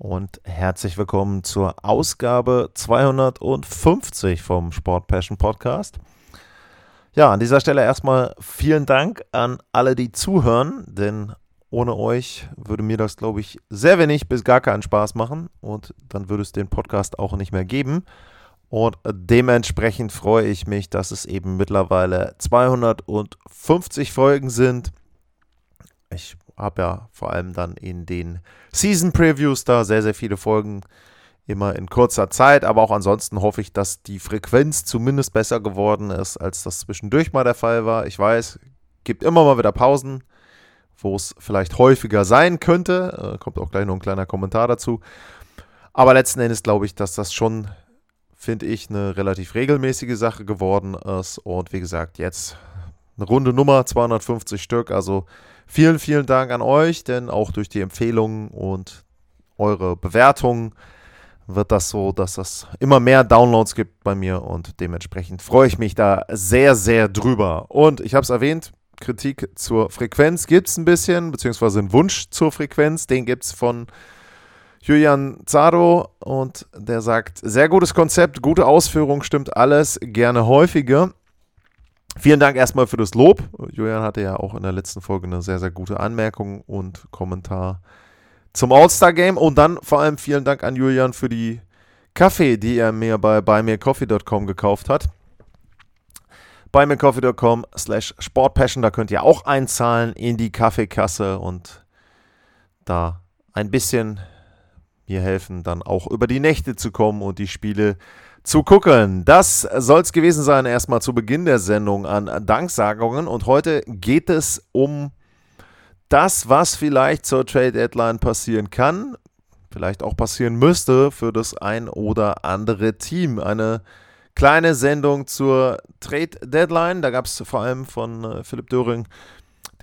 Und herzlich willkommen zur Ausgabe 250 vom Sport Passion Podcast. Ja, an dieser Stelle erstmal vielen Dank an alle, die zuhören, denn ohne euch würde mir das, glaube ich, sehr wenig bis gar keinen Spaß machen und dann würde es den Podcast auch nicht mehr geben. Und dementsprechend freue ich mich, dass es eben mittlerweile 250 Folgen sind. Ich habe ja vor allem dann in den Season Previews da sehr, sehr viele Folgen immer in kurzer Zeit. Aber auch ansonsten hoffe ich, dass die Frequenz zumindest besser geworden ist, als das zwischendurch mal der Fall war. Ich weiß, gibt immer mal wieder Pausen, wo es vielleicht häufiger sein könnte. Äh, kommt auch gleich noch ein kleiner Kommentar dazu. Aber letzten Endes glaube ich, dass das schon finde ich, eine relativ regelmäßige Sache geworden ist. Und wie gesagt, jetzt eine runde Nummer, 250 Stück. Also vielen, vielen Dank an euch, denn auch durch die Empfehlungen und eure Bewertungen wird das so, dass es immer mehr Downloads gibt bei mir und dementsprechend freue ich mich da sehr, sehr drüber. Und ich habe es erwähnt, Kritik zur Frequenz gibt es ein bisschen, beziehungsweise einen Wunsch zur Frequenz, den gibt es von Julian Zaro und der sagt, sehr gutes Konzept, gute Ausführung, stimmt alles, gerne häufiger. Vielen Dank erstmal für das Lob. Julian hatte ja auch in der letzten Folge eine sehr, sehr gute Anmerkung und Kommentar zum All-Star-Game. Und dann vor allem vielen Dank an Julian für die Kaffee, die er mir bei buymeacoffee.com gekauft hat. buymeacoffee.com slash sportpassion, da könnt ihr auch einzahlen in die Kaffeekasse und da ein bisschen mir helfen, dann auch über die Nächte zu kommen und die Spiele zu gucken. Das soll es gewesen sein, erstmal zu Beginn der Sendung an Danksagungen. Und heute geht es um das, was vielleicht zur Trade Deadline passieren kann, vielleicht auch passieren müsste für das ein oder andere Team. Eine kleine Sendung zur Trade Deadline. Da gab es vor allem von äh, Philipp Döring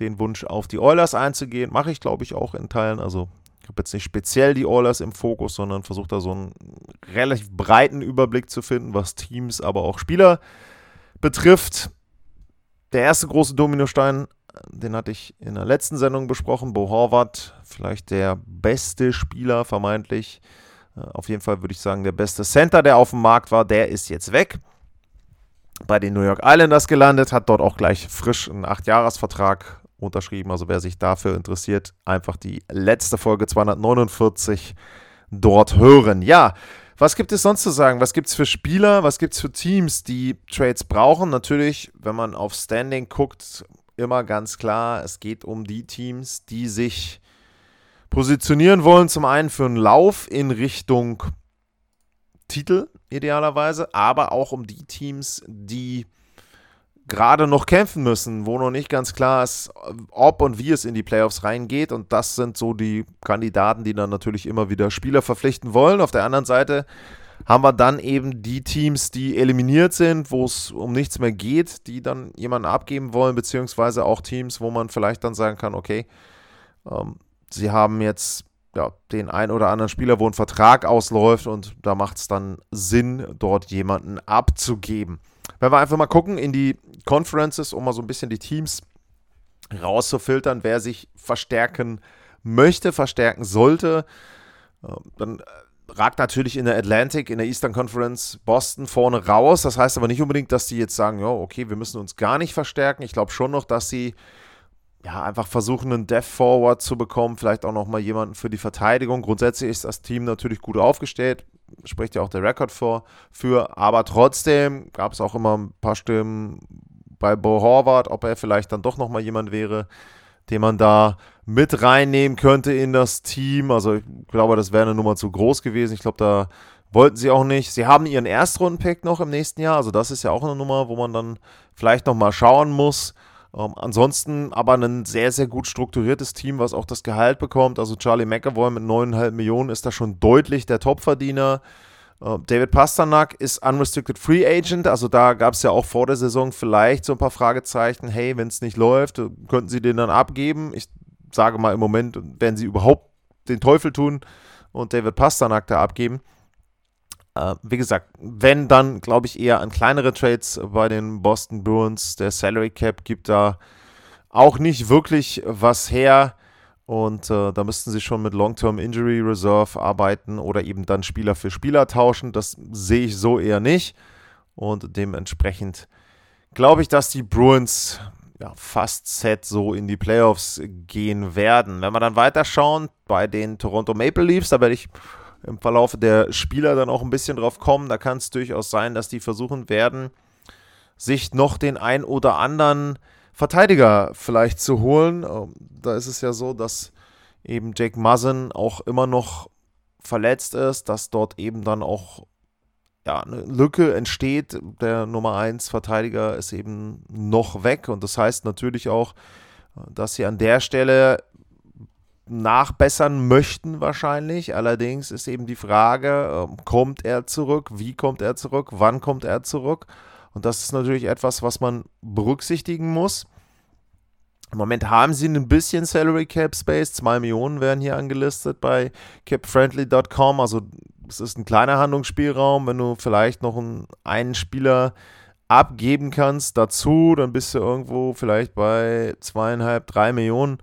den Wunsch, auf die Oilers einzugehen. Mache ich, glaube ich, auch in Teilen. Also ich habe jetzt nicht speziell die Oilers im Fokus, sondern versuche da so einen relativ breiten Überblick zu finden, was Teams, aber auch Spieler betrifft. Der erste große Dominostein, den hatte ich in der letzten Sendung besprochen, Bo Horvath, vielleicht der beste Spieler vermeintlich. Äh, auf jeden Fall würde ich sagen, der beste Center, der auf dem Markt war, der ist jetzt weg. Bei den New York Islanders gelandet, hat dort auch gleich frisch einen 8-Jahres-Vertrag unterschrieben. Also wer sich dafür interessiert, einfach die letzte Folge 249 dort hören. Ja, was gibt es sonst zu sagen? Was gibt es für Spieler? Was gibt es für Teams, die Trades brauchen? Natürlich, wenn man auf Standing guckt, immer ganz klar, es geht um die Teams, die sich positionieren wollen. Zum einen für einen Lauf in Richtung Titel idealerweise, aber auch um die Teams, die gerade noch kämpfen müssen, wo noch nicht ganz klar ist, ob und wie es in die Playoffs reingeht. Und das sind so die Kandidaten, die dann natürlich immer wieder Spieler verpflichten wollen. Auf der anderen Seite haben wir dann eben die Teams, die eliminiert sind, wo es um nichts mehr geht, die dann jemanden abgeben wollen, beziehungsweise auch Teams, wo man vielleicht dann sagen kann, okay, ähm, sie haben jetzt ja, den einen oder anderen Spieler, wo ein Vertrag ausläuft und da macht es dann Sinn, dort jemanden abzugeben. Wenn wir einfach mal gucken in die Conferences, um mal so ein bisschen die Teams rauszufiltern, wer sich verstärken möchte, verstärken sollte, äh, dann ragt natürlich in der Atlantic, in der Eastern Conference Boston vorne raus. Das heißt aber nicht unbedingt, dass die jetzt sagen, ja, okay, wir müssen uns gar nicht verstärken. Ich glaube schon noch, dass sie ja, einfach versuchen, einen Death Forward zu bekommen, vielleicht auch nochmal jemanden für die Verteidigung. Grundsätzlich ist das Team natürlich gut aufgestellt spricht ja auch der Rekord vor, für, aber trotzdem gab es auch immer ein paar Stimmen bei Bo Horvath, ob er vielleicht dann doch nochmal jemand wäre, den man da mit reinnehmen könnte in das Team. Also ich glaube, das wäre eine Nummer zu groß gewesen. Ich glaube, da wollten sie auch nicht. Sie haben ihren Erstrunden-Pick noch im nächsten Jahr. Also das ist ja auch eine Nummer, wo man dann vielleicht nochmal schauen muss, Ähm, ansonsten aber ein sehr, sehr gut strukturiertes Team, was auch das Gehalt bekommt. Also Charlie McAvoy mit 9,5 Millionen ist da schon deutlich der Topverdiener. Äh, David Pasternak ist Unrestricted Free Agent, also da gab es ja auch vor der Saison vielleicht so ein paar Fragezeichen. Hey, wenn es nicht läuft, könnten sie den dann abgeben? Ich sage mal im Moment, werden sie überhaupt den Teufel tun und David Pasternak da abgeben. Äh, wie gesagt, wenn dann, glaube ich, eher an kleinere Trades bei den Boston Bruins. Der Salary Cap gibt da auch nicht wirklich was her. Und äh, da müssten sie schon mit Long-Term Injury Reserve arbeiten oder eben dann Spieler für Spieler tauschen. Das sehe ich so eher nicht. Und dementsprechend glaube ich, dass die Bruins ja, fast set so in die Playoffs gehen werden. Wenn wir dann weiterschauen bei den Toronto Maple Leafs, da werde ich im Verlauf der Spieler dann auch ein bisschen drauf kommen. Da kann es durchaus sein, dass die versuchen werden, sich noch den ein oder anderen Verteidiger vielleicht zu holen. Ähm, da ist es ja so, dass eben Jake Muzzin auch immer noch verletzt ist, dass dort eben dann auch ja, eine Lücke entsteht. Der Nummer 1 Verteidiger ist eben noch weg und das heißt natürlich auch, dass sie an der Stelle nachbessern möchten wahrscheinlich. Allerdings ist eben die Frage, ähm, kommt er zurück? Wie kommt er zurück? Wann kommt er zurück? Und das ist natürlich etwas, was man berücksichtigen muss. Im Moment haben sie ein bisschen Salary Cap Space. 2 Millionen werden hier angelistet bei capfriendly.com. Also es ist ein kleiner Handlungsspielraum. Wenn du vielleicht noch einen, einen Spieler abgeben kannst dazu, dann bist du irgendwo vielleicht bei zweieinhalb, drei Millionen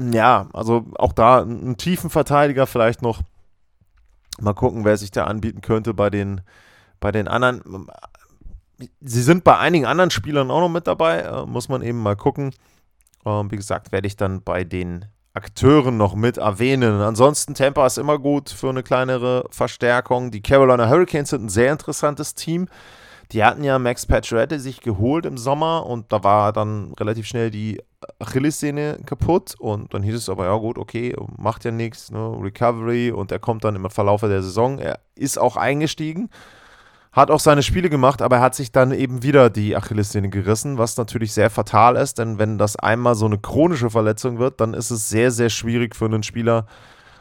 ja, also auch da einen tiefen Verteidiger vielleicht noch. Mal gucken, wer sich da anbieten könnte bei den, bei den anderen. Sie sind bei einigen anderen Spielern auch noch mit dabei, äh, muss man eben mal gucken. Ähm, wie gesagt, werde ich dann bei den Akteuren noch mit erwähnen. Ansonsten Tampa ist immer gut für eine kleinere Verstärkung. Die Carolina Hurricanes sind ein sehr interessantes Team. Die hatten ja Max Pacioretty sich geholt im Sommer und da war dann relativ schnell die Achillessehne kaputt und dann hieß es aber, ja gut, okay, macht ja nichts, ne, Recovery und er kommt dann im Verlauf der Saison. Er ist auch eingestiegen, hat auch seine Spiele gemacht, aber er hat sich dann eben wieder die Achillessehne gerissen, was natürlich sehr fatal ist, denn wenn das einmal so eine chronische Verletzung wird, dann ist es sehr, sehr schwierig für einen Spieler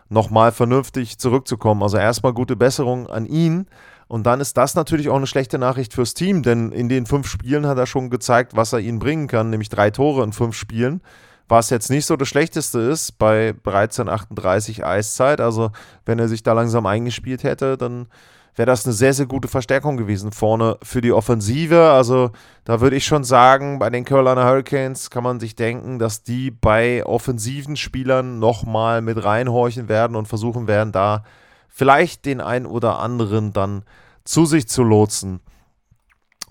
nochmal vernünftig zurückzukommen. Also erstmal gute Besserung an ihn. Und dann ist das natürlich auch eine schlechte Nachricht fürs Team, denn in den fünf Spielen hat er schon gezeigt, was er ihnen bringen kann, nämlich drei Tore in fünf Spielen. Was jetzt nicht so das Schlechteste ist bei 13:38 Eiszeit. Also, wenn er sich da langsam eingespielt hätte, dann wäre das eine sehr, sehr gute Verstärkung gewesen vorne für die Offensive. Also, da würde ich schon sagen, bei den Carolina Hurricanes kann man sich denken, dass die bei offensiven Spielern nochmal mit reinhorchen werden und versuchen werden, da vielleicht den einen oder anderen dann zu sich zu lotsen.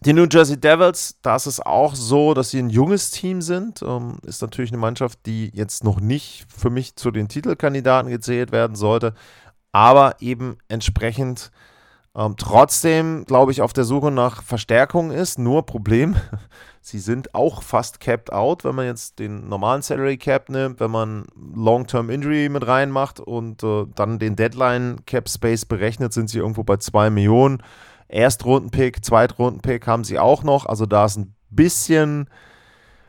Die New Jersey Devils, da ist es auch so, dass sie ein junges Team sind. Ähm, ist natürlich eine Mannschaft, die jetzt noch nicht für mich zu den Titelkandidaten gezählt werden sollte, aber eben entsprechend ähm, trotzdem, glaube ich, auf der Suche nach Verstärkung ist. Nur Problem, sie sind auch fast capped out, wenn man jetzt den normalen Salary Cap nimmt, wenn man Long-Term Injury mit reinmacht und äh, dann den Deadline Cap Space berechnet, sind sie irgendwo bei 2 Millionen. Erstrundenpick, Zweitrundenpick haben sie auch noch. Also da ist ein bisschen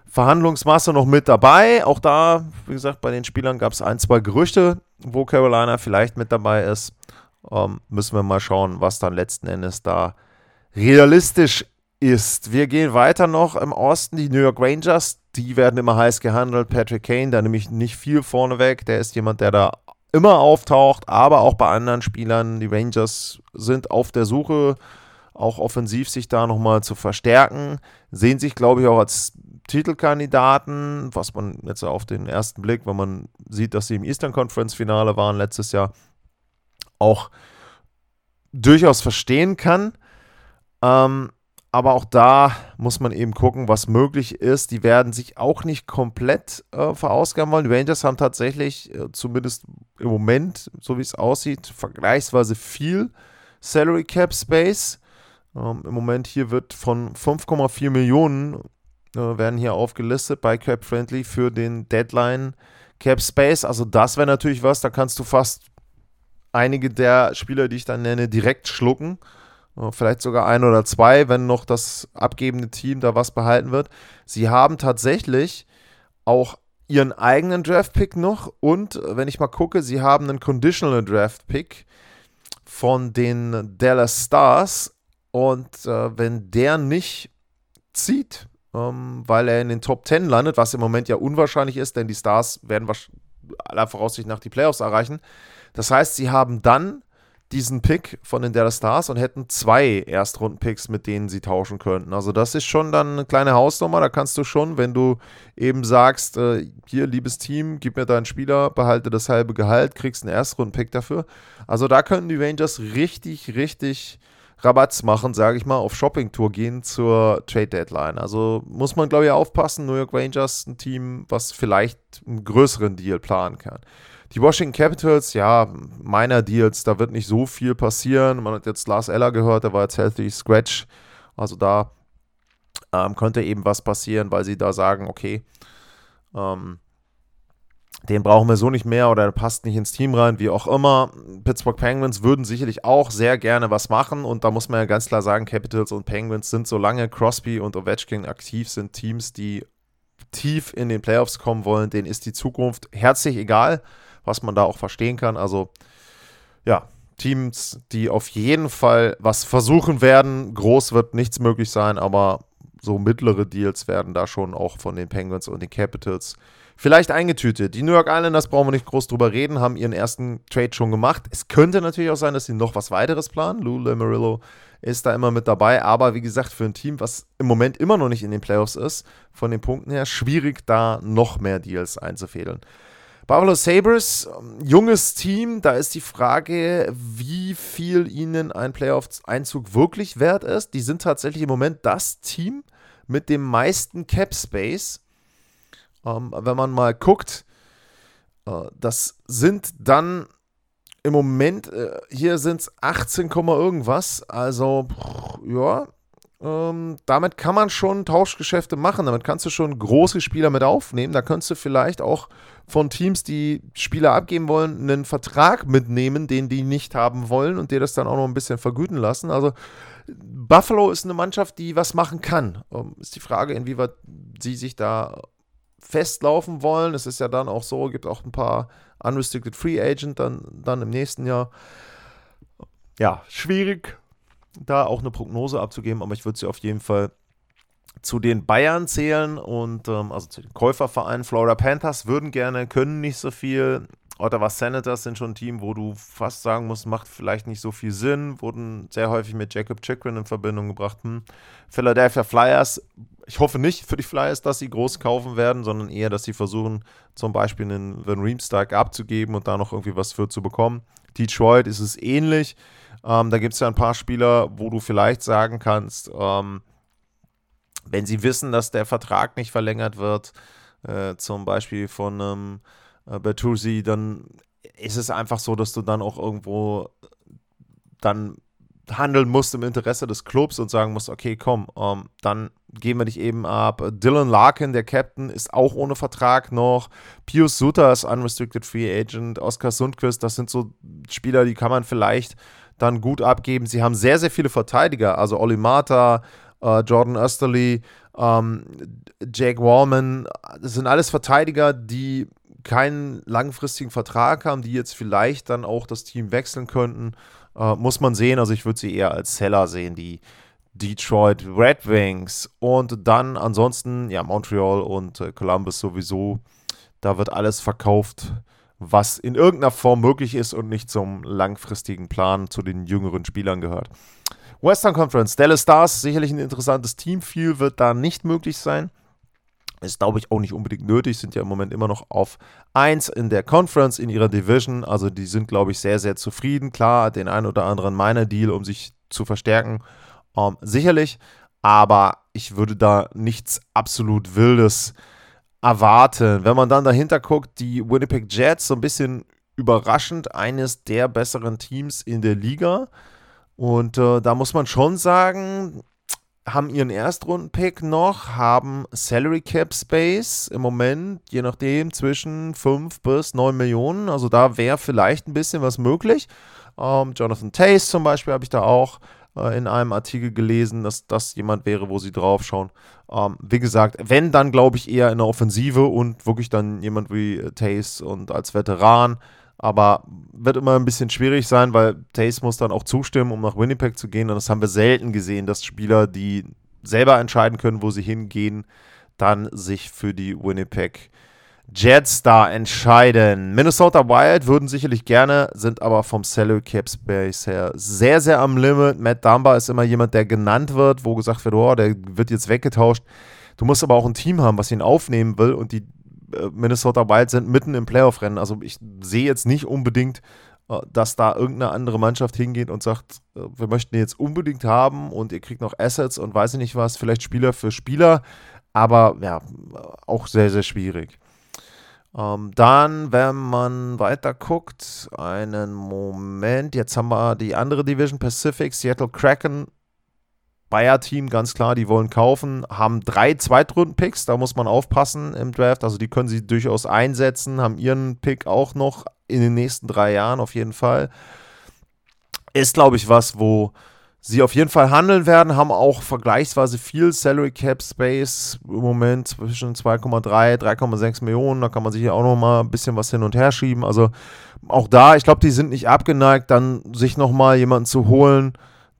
Verhandlungsmasse noch mit dabei. Auch da, wie gesagt, bei den Spielern gab es ein, zwei Gerüchte, wo Carolina vielleicht mit dabei ist. Ähm, müssen wir mal schauen, was dann letzten Endes da realistisch ist. Wir gehen weiter noch im Osten. Die New York Rangers, die werden immer heiß gehandelt. Patrick Kane, da nehme ich nicht viel vorneweg. Der ist jemand, der da immer auftaucht, aber auch bei anderen Spielern. Die Rangers sind auf der Suche, auch offensiv sich da nochmal zu verstärken. Sehen sich, glaube ich, auch als Titelkandidaten, was man jetzt auf den ersten Blick, wenn man sieht, dass sie im Eastern Conference Finale waren letztes Jahr, auch durchaus verstehen kann. Ähm, aber auch da muss man eben gucken, was möglich ist. Die werden sich auch nicht komplett äh, verausgaben wollen. Die Rangers haben tatsächlich, äh, zumindest im Moment, so wie es aussieht, vergleichsweise viel Salary Cap Space. Ähm, Im Moment hier wird von 5,4 Millionen äh, werden hier aufgelistet bei Cap Friendly für den Deadline Cap Space. Also das wäre natürlich was, da kannst du fast einige der Spieler, die ich dann nenne, direkt schlucken. Äh, vielleicht sogar ein oder zwei, wenn noch das abgebende Team da was behalten wird. Sie haben tatsächlich auch ihren eigenen Draft-Pick noch und äh, wenn ich mal gucke, sie haben einen Conditional Draft-Pick von den Dallas Stars und äh, wenn der nicht zieht, ähm, weil er in den Top 10 landet, was im Moment ja unwahrscheinlich ist, denn die Stars werden aller Voraussicht nach die Playoffs erreichen. Das heißt, sie haben dann diesen Pick von den Dallas Stars und hätten zwei Erstrunden-Picks, mit denen sie tauschen könnten. Also das ist schon dann eine kleine Hausnummer. Da kannst du schon, wenn du eben sagst, äh, hier, liebes Team, gib mir deinen Spieler, behalte das halbe Gehalt, kriegst einen Erstrunden-Pick dafür. Also da können die Rangers richtig, richtig Rabatts machen, sage ich mal, auf Shopping-Tour gehen zur Trade-Deadline. Also muss man, glaube ich, aufpassen. New York Rangers, ein Team, was vielleicht einen größeren Deal planen kann. Die Washington Capitals, ja, meiner Deals, da wird nicht so viel passieren. Man hat jetzt Lars Eller gehört, der war jetzt Healthy Scratch. Also da ähm, könnte eben was passieren, weil sie da sagen, okay, ähm, den brauchen wir so nicht mehr oder der passt nicht ins Team rein, wie auch immer. Pittsburgh Penguins würden sicherlich auch sehr gerne was machen und da muss man ja ganz klar sagen, Capitals und Penguins sind, solange Crosby und Ovechkin aktiv sind, Teams, die tief in den Playoffs kommen wollen, denen ist die Zukunft herzlich egal was man da auch verstehen kann. Also ja, Teams, die auf jeden Fall was versuchen werden. Groß wird nichts möglich sein, aber so mittlere Deals werden da schon auch von den Penguins und den Capitals vielleicht eingetütet. Die New York Islanders brauchen wir nicht groß drüber reden, haben ihren ersten Trade schon gemacht. Es könnte natürlich auch sein, dass sie noch was weiteres planen. Lou Lamarillo ist da immer mit dabei, aber wie gesagt, für ein Team, was im Moment immer noch nicht in den Playoffs ist, von den Punkten her schwierig, da noch mehr Deals einzufädeln. Buffalo Sabres, junges Team, da ist die Frage, wie viel ihnen ein Playoffs-Einzug wirklich wert ist. Die sind tatsächlich im Moment das Team mit dem meisten Cap Space. Ähm, wenn man mal guckt, äh, das sind dann im Moment, äh, hier sind es 18, irgendwas. Also, ja, ähm, damit kann man schon Tauschgeschäfte machen. Damit kannst du schon große Spieler mit aufnehmen. Da kannst du vielleicht auch von Teams, die Spieler abgeben wollen, einen Vertrag mitnehmen, den die nicht haben wollen und dir das dann auch noch ein bisschen vergüten lassen. Also Buffalo ist eine Mannschaft, die was machen kann. Ähm, ist die Frage, inwieweit sie sich da festlaufen wollen. Es ist ja dann auch so, gibt auch ein paar Unrestricted Free Agent dann, dann im nächsten Jahr. Ja, schwierig da auch eine Prognose abzugeben, aber ich würde sie auf jeden Fall zu den Bayern zählen und ähm, also zu den Käufervereinen. Florida Panthers würden gerne, können nicht so viel. Ottawa Senators sind schon ein Team, wo du fast sagen musst, macht vielleicht nicht so viel Sinn. Wurden sehr häufig mit Jacob Chikrin in Verbindung gebracht. Hm. Philadelphia Flyers, ich hoffe nicht für die Flyers, dass sie groß kaufen werden, sondern eher, dass sie versuchen, zum Beispiel einen Van Riemstark abzugeben und da noch irgendwie was für zu bekommen. Detroit ist es ähnlich. Ähm, da gibt es ja ein paar Spieler, wo du vielleicht sagen kannst, ähm, wenn sie wissen, dass der Vertrag nicht verlängert wird, äh, zum Beispiel von ähm, äh, Bertuzzi, dann ist es einfach so, dass du dann auch irgendwo dann handeln musst im Interesse des Clubs und sagen musst, okay, komm, ähm, dann gehen wir dich eben ab. Dylan Larkin, der Captain, ist auch ohne Vertrag noch. Pius Suter ist Unrestricted Free Agent. Oskar Sundquist, das sind so Spieler, die kann man vielleicht dann gut abgeben. Sie haben sehr, sehr viele Verteidiger, also Oli Mata, äh, Jordan Österly, ähm, Jake Wallman, das sind alles Verteidiger, die keinen langfristigen Vertrag haben, die jetzt vielleicht dann auch das Team wechseln könnten. Äh, muss man sehen. Also ich würde sie eher als Seller sehen, die Detroit Red Wings und dann ansonsten ja Montreal und äh, Columbus sowieso. Da wird alles verkauft, was in irgendeiner Form möglich ist und nicht zum langfristigen Plan zu den jüngeren Spielern gehört. Western Conference, Dallas Stars, sicherlich ein interessantes Team. Viel wird da nicht möglich sein. Ist, glaube ich, auch nicht unbedingt nötig, sind ja im Moment immer noch auf 1 in der Conference, in ihrer Division. Also die sind, glaube ich, sehr, sehr zufrieden. Klar, den einen oder anderen meiner Deal, um sich zu verstärken, ähm, sicherlich. Aber ich würde da nichts absolut Wildes erwarten. Wenn man dann dahinter guckt, die Winnipeg Jets, so ein bisschen überraschend, eines der besseren Teams in der Liga. Und äh, da muss man schon sagen, haben ihren Erstrunden-Pick noch, haben Salary Cap Space im Moment, je nachdem, zwischen 5 bis 9 Millionen. Also da wäre vielleicht ein bisschen was möglich. Ähm, Jonathan Tace zum Beispiel habe ich da auch. äh, in einem Artikel gelesen, dass das jemand wäre, wo sie draufschauen. Ähm, wie gesagt, wenn, dann glaube ich eher in der Offensive und wirklich dann jemand wie äh, Tace und als Veteran. Aber wird immer ein bisschen schwierig sein, weil Tace muss dann auch zustimmen, um nach Winnipeg zu gehen. Und das haben wir selten gesehen, dass Spieler, die selber entscheiden können, wo sie hingehen, dann sich für die Winnipeg Jets da entscheiden. Minnesota Wild würden sicherlich gerne, sind aber vom Salary Cap Space her sehr, sehr am Limit. Matt Dumba ist immer jemand, der genannt wird, wo gesagt wird, oh, der wird jetzt weggetauscht. Du musst aber auch ein Team haben, was ihn aufnehmen will und die Minnesota Wild sind mitten im Playoff-Rennen. Also ich sehe jetzt nicht unbedingt, äh, dass da irgendeine andere Mannschaft hingeht und sagt, äh, wir möchten ihn jetzt unbedingt haben und ihr kriegt noch Assets und weiß ich nicht was, vielleicht Spieler für Spieler, aber ja, auch sehr, sehr schwierig. Ähm, dann, wenn man weiter guckt, einen Moment, jetzt haben wir die andere Division Pacific, Seattle Kraken, Bayer-Team, ganz klar, die wollen kaufen, haben drei Zweitrunden-Picks, da muss man aufpassen im Draft, also die können sie durchaus einsetzen, haben ihren Pick auch noch in den nächsten drei Jahren auf jeden Fall. Ist, glaube ich, was, wo sie auf jeden Fall handeln werden, haben auch vergleichsweise viel Salary Cap Space im Moment zwischen 2,3, 3,6 Millionen. Da kann man sich ja auch noch mal ein bisschen was hin und her schieben. Also auch da, ich glaube, die sind nicht abgeneigt, dann sich noch mal jemanden zu holen,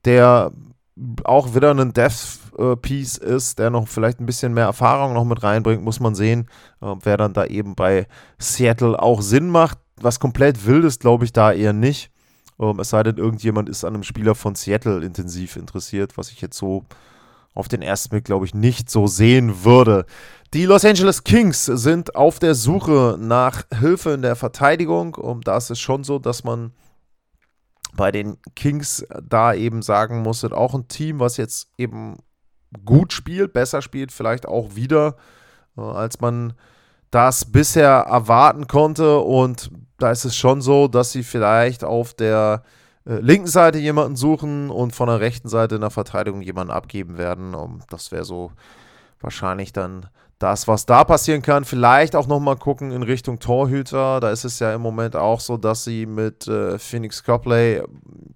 der auch wieder ein Death Piece ist, der noch vielleicht ein bisschen mehr Erfahrung noch mit reinbringt, muss man sehen, äh, wer dann da eben bei Seattle auch Sinn macht. Was komplett wild ist, glaube ich, da eher nicht. Ähm, es sei denn, irgendjemand ist an einem Spieler von Seattle intensiv interessiert, was ich jetzt so auf den ersten Blick, glaube ich, nicht so sehen würde. Die Los Angeles Kings sind auf der Suche nach Hilfe in der Verteidigung. Und da ist es schon so, dass man bei den Kings da eben sagen muss, sind auch ein Team, was jetzt eben gut spielt, besser spielt, vielleicht auch wieder, äh, als man das bisher erwarten konnte. Und da ist es schon so, dass sie vielleicht auf der äh, linken Seite jemanden suchen und von der rechten Seite in der Verteidigung jemanden abgeben werden. Um, das wäre so wahrscheinlich dann das, was da passieren kann. Vielleicht auch nochmal gucken in Richtung Torhüter. Da ist es ja im Moment auch so, dass sie mit äh, Phoenix Copley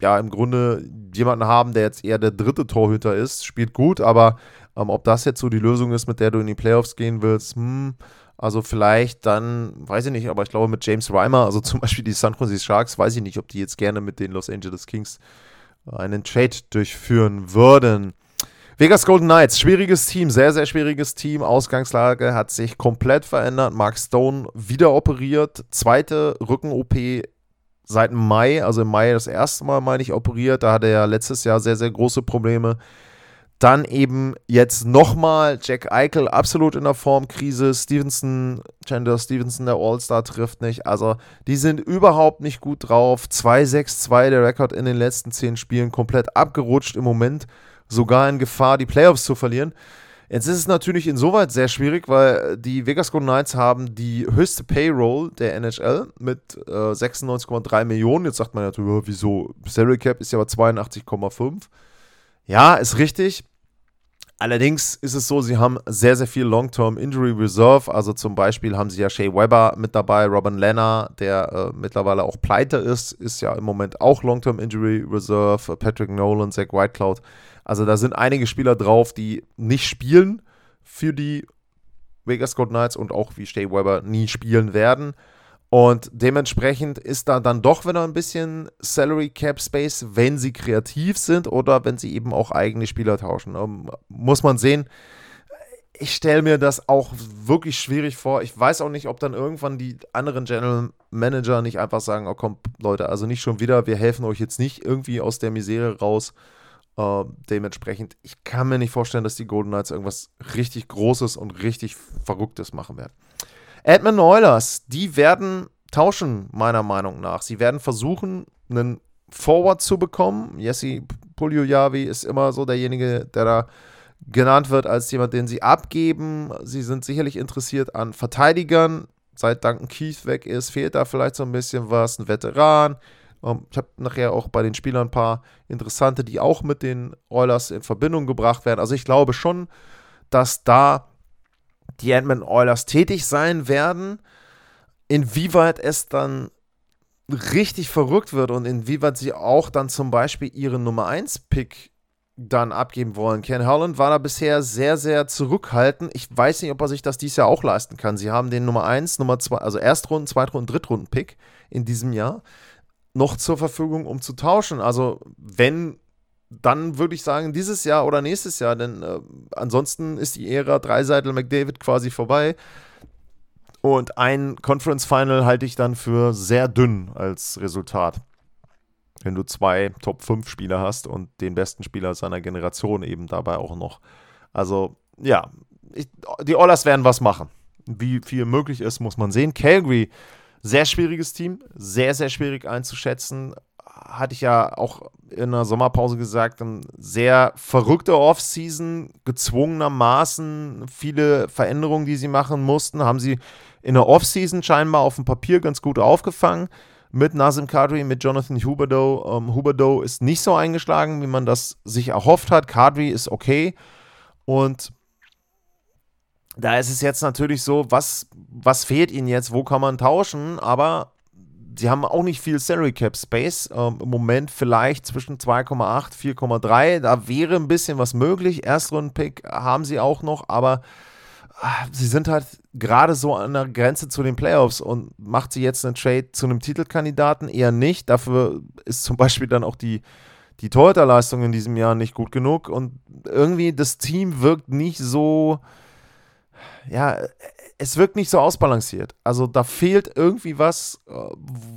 ja im Grunde jemanden haben, der jetzt eher der dritte Torhüter ist. Spielt gut, aber ähm, ob das jetzt so die Lösung ist, mit der du in die Playoffs gehen willst, hm, also vielleicht dann, weiß ich nicht, aber ich glaube mit James Reimer, also zum Beispiel die San Jose Sharks, weiß ich nicht, ob die jetzt gerne mit den Los Angeles Kings einen Trade durchführen würden. Vegas Golden Knights, schwieriges Team, sehr, sehr schwieriges Team. Ausgangslage hat sich komplett verändert. Mark Stone wieder operiert. Zweite Rücken-OP seit Mai, also im Mai das erste Mal, meine ich, operiert. Da hatte er letztes Jahr sehr, sehr große Probleme. Dann eben jetzt nochmal Jack Eichel absolut in der Formkrise. Stevenson, Chandler Stevenson, der All-Star trifft nicht. Also die sind überhaupt nicht gut drauf. 2-6-2 der Rekord in den letzten 10 Spielen komplett abgerutscht. Im Moment sogar in Gefahr, die Playoffs zu verlieren. Jetzt ist es natürlich insoweit sehr schwierig, weil die Vegas Golden Knights haben die höchste Payroll der NHL mit äh, 96,3 Millionen. Jetzt sagt man natürlich, wieso? Salary Cap ist ja aber 82,5. Ja, ist richtig. Allerdings ist es so, sie haben sehr, sehr viel Long-Term Injury Reserve. Also zum Beispiel haben sie ja Shea Weber mit dabei, Robin Lenner, der äh, mittlerweile auch pleite ist, ist ja im Moment auch Long-Term Injury Reserve. Patrick Nolan, Zach Whitecloud. Also da sind einige Spieler drauf, die nicht spielen für die Vegas Golden Knights und auch wie Shea Weber nie spielen werden. Und dementsprechend ist da dann doch wieder ein bisschen Salary Cap Space, wenn sie kreativ sind oder wenn sie eben auch eigene Spieler tauschen. Ähm, muss man sehen. Ich stelle mir das auch wirklich schwierig vor. Ich weiß auch nicht, ob dann irgendwann die anderen General Manager nicht einfach sagen: Oh, komm, Leute, also nicht schon wieder, wir helfen euch jetzt nicht irgendwie aus der Misere raus. Uh, dementsprechend, ich kann mir nicht vorstellen, dass die Golden Knights irgendwas richtig Großes und richtig Verrücktes machen werden. Edmund Oilers, die werden tauschen, meiner Meinung nach. Sie werden versuchen, einen Forward zu bekommen. Jesse Puljujavi ist immer so derjenige, der da genannt wird als jemand, den sie abgeben. Sie sind sicherlich interessiert an Verteidigern. Seit Duncan Keith weg ist, fehlt da vielleicht so ein bisschen was. Ein Veteran. Ähm, ich habe nachher auch bei den Spielern ein paar interessante, die auch mit den Oilers in Verbindung gebracht werden. Also ich glaube schon, dass da die Edmonton Oilers tätig sein werden. Inwieweit es dann richtig verrückt wird und inwieweit sie auch dann zum Beispiel ihren Nummer 1-Pick dann abgeben wollen. Ken Holland war da bisher sehr, sehr zurückhaltend. Ich weiß nicht, ob er sich das dieses Jahr auch leisten kann. Sie haben den Nummer 1, Nummer 2, also Erstrunden, Zweitrunden, Drittrunden-Pick in diesem Jahr noch zur Verfügung, um zu tauschen. Also, wenn, dann würde ich sagen, dieses Jahr oder nächstes Jahr, denn äh, ansonsten ist die Ära Dreiseitel McDavid quasi vorbei. Und ein Conference Final halte ich dann für sehr dünn als Resultat. Wenn du zwei Top 5 Spieler hast und den besten Spieler seiner Generation eben dabei auch noch. Also, ja, ich, die Oilers werden was machen. Wie viel möglich ist, muss man sehen. Calgary, sehr schwieriges Team, sehr, sehr schwierig einzuschätzen. Hatte ich ja auch in der Sommerpause gesagt, eine sehr verrückte Offseason, gezwungenermaßen viele Veränderungen, die sie machen mussten, haben sie in der Offseason scheinbar auf dem Papier ganz gut aufgefangen. Mit Nazim Kadri, mit Jonathan Huberdeau. Ähm, Huberdeau ist nicht so eingeschlagen, wie man das sich erhofft hat. Kadri ist okay. Und da ist es jetzt natürlich so, was, was fehlt ihnen jetzt? Wo kann man tauschen? Aber sie haben auch nicht viel Salary Cap Space. Ähm, Im Moment vielleicht zwischen 2,8, 4,3. Da wäre ein bisschen was möglich. Erstrunden-Pick haben sie auch noch, aber Ah, sie sind halt gerade so an der Grenze zu den Playoffs und macht sie jetzt einen Trade zu einem Titelkandidaten eher nicht. Dafür ist zum Beispiel dann auch die, die Torhüterleistung in diesem Jahr nicht gut genug und irgendwie das Team wirkt nicht so, ja, es wirkt nicht so ausbalanciert. Also da fehlt irgendwie was, äh,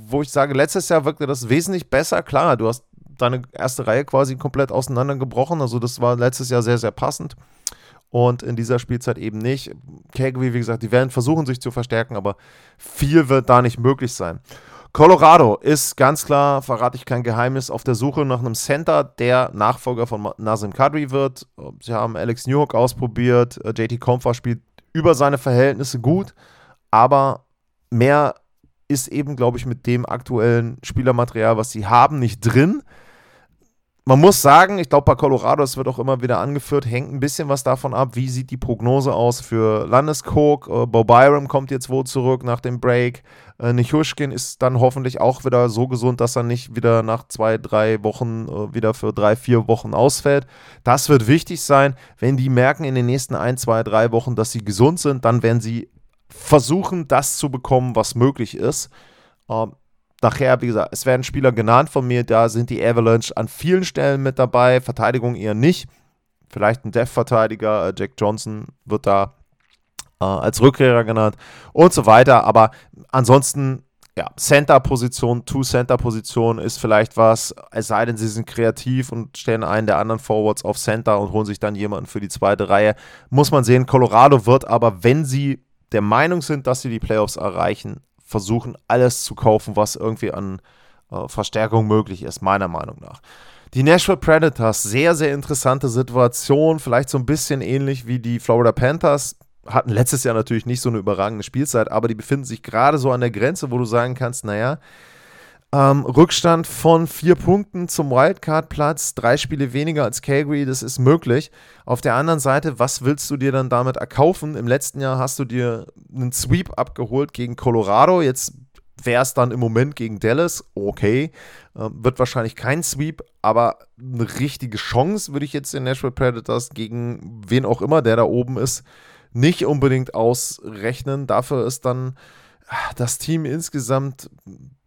wo ich sage, letztes Jahr wirkte das wesentlich besser. Klar, du hast deine erste Reihe quasi komplett auseinandergebrochen, also das war letztes Jahr sehr, sehr passend und in dieser Spielzeit eben nicht. Calgary, wie gesagt, die werden versuchen, sich zu verstärken, aber viel wird da nicht möglich sein. Colorado ist ganz klar, verrate ich kein Geheimnis, auf der Suche nach einem Center, der Nachfolger von Nazim Kadri wird. Sie haben Alex Newhook ausprobiert, äh, JT Comfer spielt über seine Verhältnisse gut, aber mehr ist eben, glaube ich, mit dem aktuellen Spielermaterial, was sie haben, nicht drin man muss sagen, ich glaube, bei Colorado, es wird auch immer wieder angeführt, hängt ein bisschen was davon ab, wie sieht die Prognose aus für Landeskog. Äh, Bo Byram kommt jetzt wohl zurück nach dem Break. Äh, Nichushkin ist dann hoffentlich auch wieder so gesund, dass er nicht wieder nach zwei, drei Wochen äh, wieder für drei, vier Wochen ausfällt. Das wird wichtig sein. Wenn die merken in den nächsten ein, zwei, drei Wochen, dass sie gesund sind, dann werden sie versuchen, das zu bekommen, was möglich ist. Ähm, nachher, wie gesagt, es werden Spieler genannt von mir, da sind die Avalanche an vielen Stellen mit dabei, Verteidigung eher nicht. Vielleicht ein Dev-Verteidiger, äh, Jack Johnson wird da äh, als Rückkehrer genannt und so weiter. Aber ansonsten, ja, Center-Position, Two-Center-Position ist vielleicht was, es sei denn, sie sind kreativ und stellen einen der anderen Forwards auf Center und holen sich dann jemanden für die zweite Reihe. Muss man sehen, Colorado wird aber, wenn sie der Meinung sind, dass sie die Playoffs erreichen, versuchen, alles zu kaufen, was irgendwie an äh, Verstärkung möglich ist, meiner Meinung nach. Die Nashville Predators, sehr, sehr interessante Situation, vielleicht so ein bisschen ähnlich wie die Florida Panthers. Hatten letztes Jahr natürlich nicht so eine überragende Spielzeit, aber die befinden sich gerade so an der Grenze, wo du sagen kannst, naja, ähm, Rückstand von vier Punkten zum Wildcard-Platz, drei Spiele weniger als Calgary, das ist möglich. Auf der anderen Seite, was willst du dir dann damit erkaufen? Im letzten Jahr hast du dir einen Sweep abgeholt gegen Colorado, jetzt wäre es dann im Moment gegen Dallas, okay, äh, wird wahrscheinlich kein Sweep, aber eine richtige Chance würde ich jetzt den Nashville Predators gegen wen auch immer, der da oben ist, nicht unbedingt ausrechnen. Dafür ist dann ah, das Team insgesamt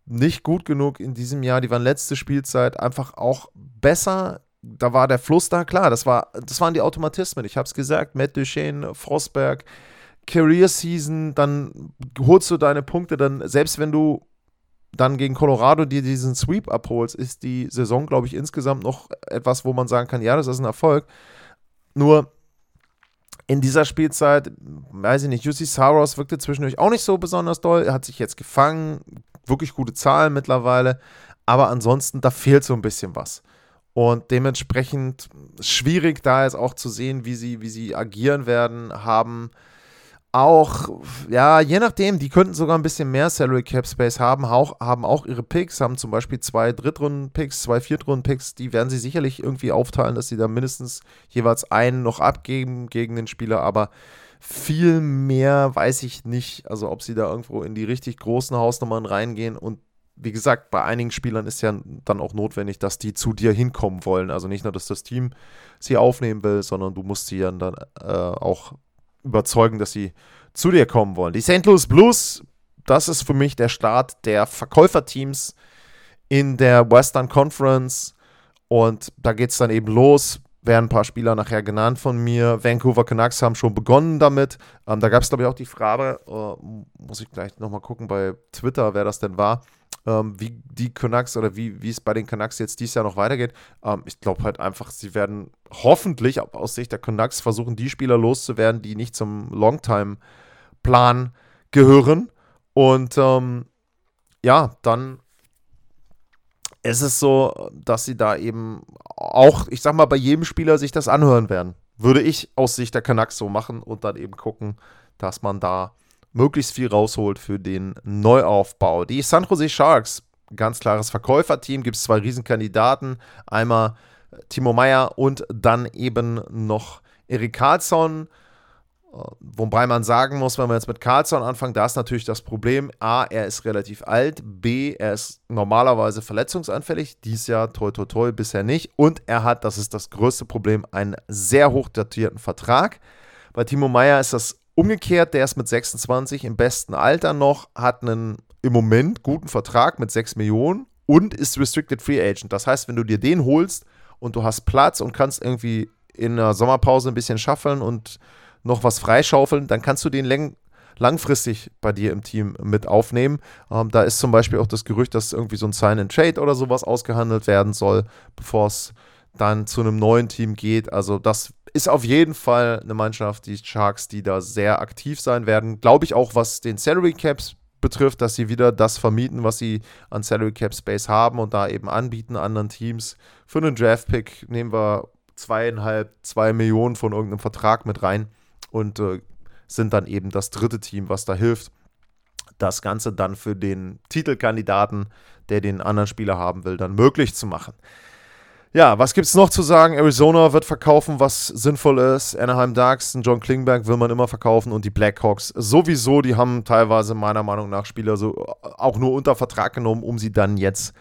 nicht gut genug in diesem Jahr. Die waren letzte Spielzeit einfach auch besser. Da war der Fluss da, klar, das, war, das waren die Automatismen. Ich habe es gesagt, Matt Duchesne, Frostberg, Career Season, dann holst du deine Punkte, dann selbst wenn du dann gegen Colorado dir diesen Sweep abholst, ist die Saison, glaube ich, insgesamt noch etwas, wo man sagen kann, ja, das ist ein Erfolg. Nur in dieser Spielzeit, weiß ich nicht, Jussi Saros wirkte zwischendurch auch nicht so besonders doll. Er hat sich jetzt gefangen, wirklich gute Zahlen mittlerweile. Aber ansonsten, da fehlt so ein bisschen was. Und dementsprechend schwierig da jetzt auch zu sehen, wie sie, wie sie agieren werden, haben auch, ja, je nachdem, die könnten sogar ein bisschen mehr Salary Cap Space haben, auch, haben auch ihre Picks, haben zum Beispiel zwei Drittrunden-Picks, zwei Viertrunden-Picks, die werden sie sicherlich irgendwie aufteilen, dass sie da mindestens jeweils einen noch abgeben gegen den Spieler, aber viel mehr weiß ich nicht. Also, ob sie da irgendwo in die richtig großen Hausnummern reingehen. Und wie gesagt, bei einigen Spielern ist ja dann auch notwendig, dass die zu dir hinkommen wollen. Also nicht nur, dass das Team sie aufnehmen will, sondern du musst sie dann, dann äh, auch überzeugen, dass sie zu dir kommen wollen. Die St. Louis Blues, das ist für mich der Start der Verkäuferteams in der Western Conference. Und da geht es dann eben los werden ein paar Spieler nachher genannt von mir. Vancouver Canucks haben schon begonnen damit. Ähm, da gab es, glaube ich, auch die Frage, äh, muss ich gleich nochmal gucken bei Twitter, wer das denn war, ähm, wie die Canucks oder wie, wie es bei den Canucks jetzt dieses Jahr noch weitergeht. Ähm, ich glaube halt einfach, sie werden hoffentlich aus Sicht der Canucks versuchen, die Spieler loszuwerden, die nicht zum Longtime-Plan gehören. Und ähm, ja, dann ist es so, dass sie da eben auch, ich sag mal, bei jedem Spieler sich das anhören werden. Würde ich aus Sicht der Canucks so machen und dann eben gucken, dass man da möglichst viel rausholt für den Neuaufbau. Die San Jose Sharks, ganz klares Verkäuferteam, gibt es zwei Riesenkandidaten. Einmal Timo Meyer und dann eben noch Erik Karlsson. Wobei man sagen muss, wenn wir jetzt mit Carlson anfangen, da ist natürlich das Problem, A, er ist relativ alt, B, er ist normalerweise verletzungsanfällig, dies Jahr toi toi toi bisher nicht und er hat, das ist das größte Problem, einen sehr hoch datierten Vertrag. Bei Timo Meyer ist das umgekehrt, der ist mit 26 im besten Alter noch, hat einen im Moment guten Vertrag mit 6 Millionen und ist Restricted Free Agent. Das heißt, wenn du dir den holst und du hast Platz und kannst irgendwie in der Sommerpause ein bisschen schaffeln und noch was freischaufeln, dann kannst du den lang langfristig bei dir im Team mit aufnehmen. Ähm, da ist zum Beispiel auch das Gerücht, dass irgendwie so ein Sign-and-Trade oder sowas ausgehandelt werden soll, bevor es dann zu einem neuen Team geht. Also das ist auf jeden Fall eine Mannschaft, die Sharks, die da sehr aktiv sein werden. Glaube ich auch, was den Salary Caps betrifft, dass sie wieder das vermieten, was sie an Salary Cap Space haben und da eben anbieten anderen Teams. Für einen Draft Pick nehmen wir zweieinhalb, zwei Millionen von irgendeinem Vertrag mit rein und äh, sind dann eben das dritte Team, was da hilft, das Ganze dann für den Titelkandidaten, der den anderen Spieler haben will, dann möglich zu machen. Ja, was gibt es noch zu sagen? Arizona wird verkaufen, was sinnvoll ist. Anaheim Ducks, John Klingberg will man immer verkaufen und die Blackhawks sowieso. Die haben teilweise meiner Meinung nach Spieler so äh, auch nur unter Vertrag genommen, um sie dann jetzt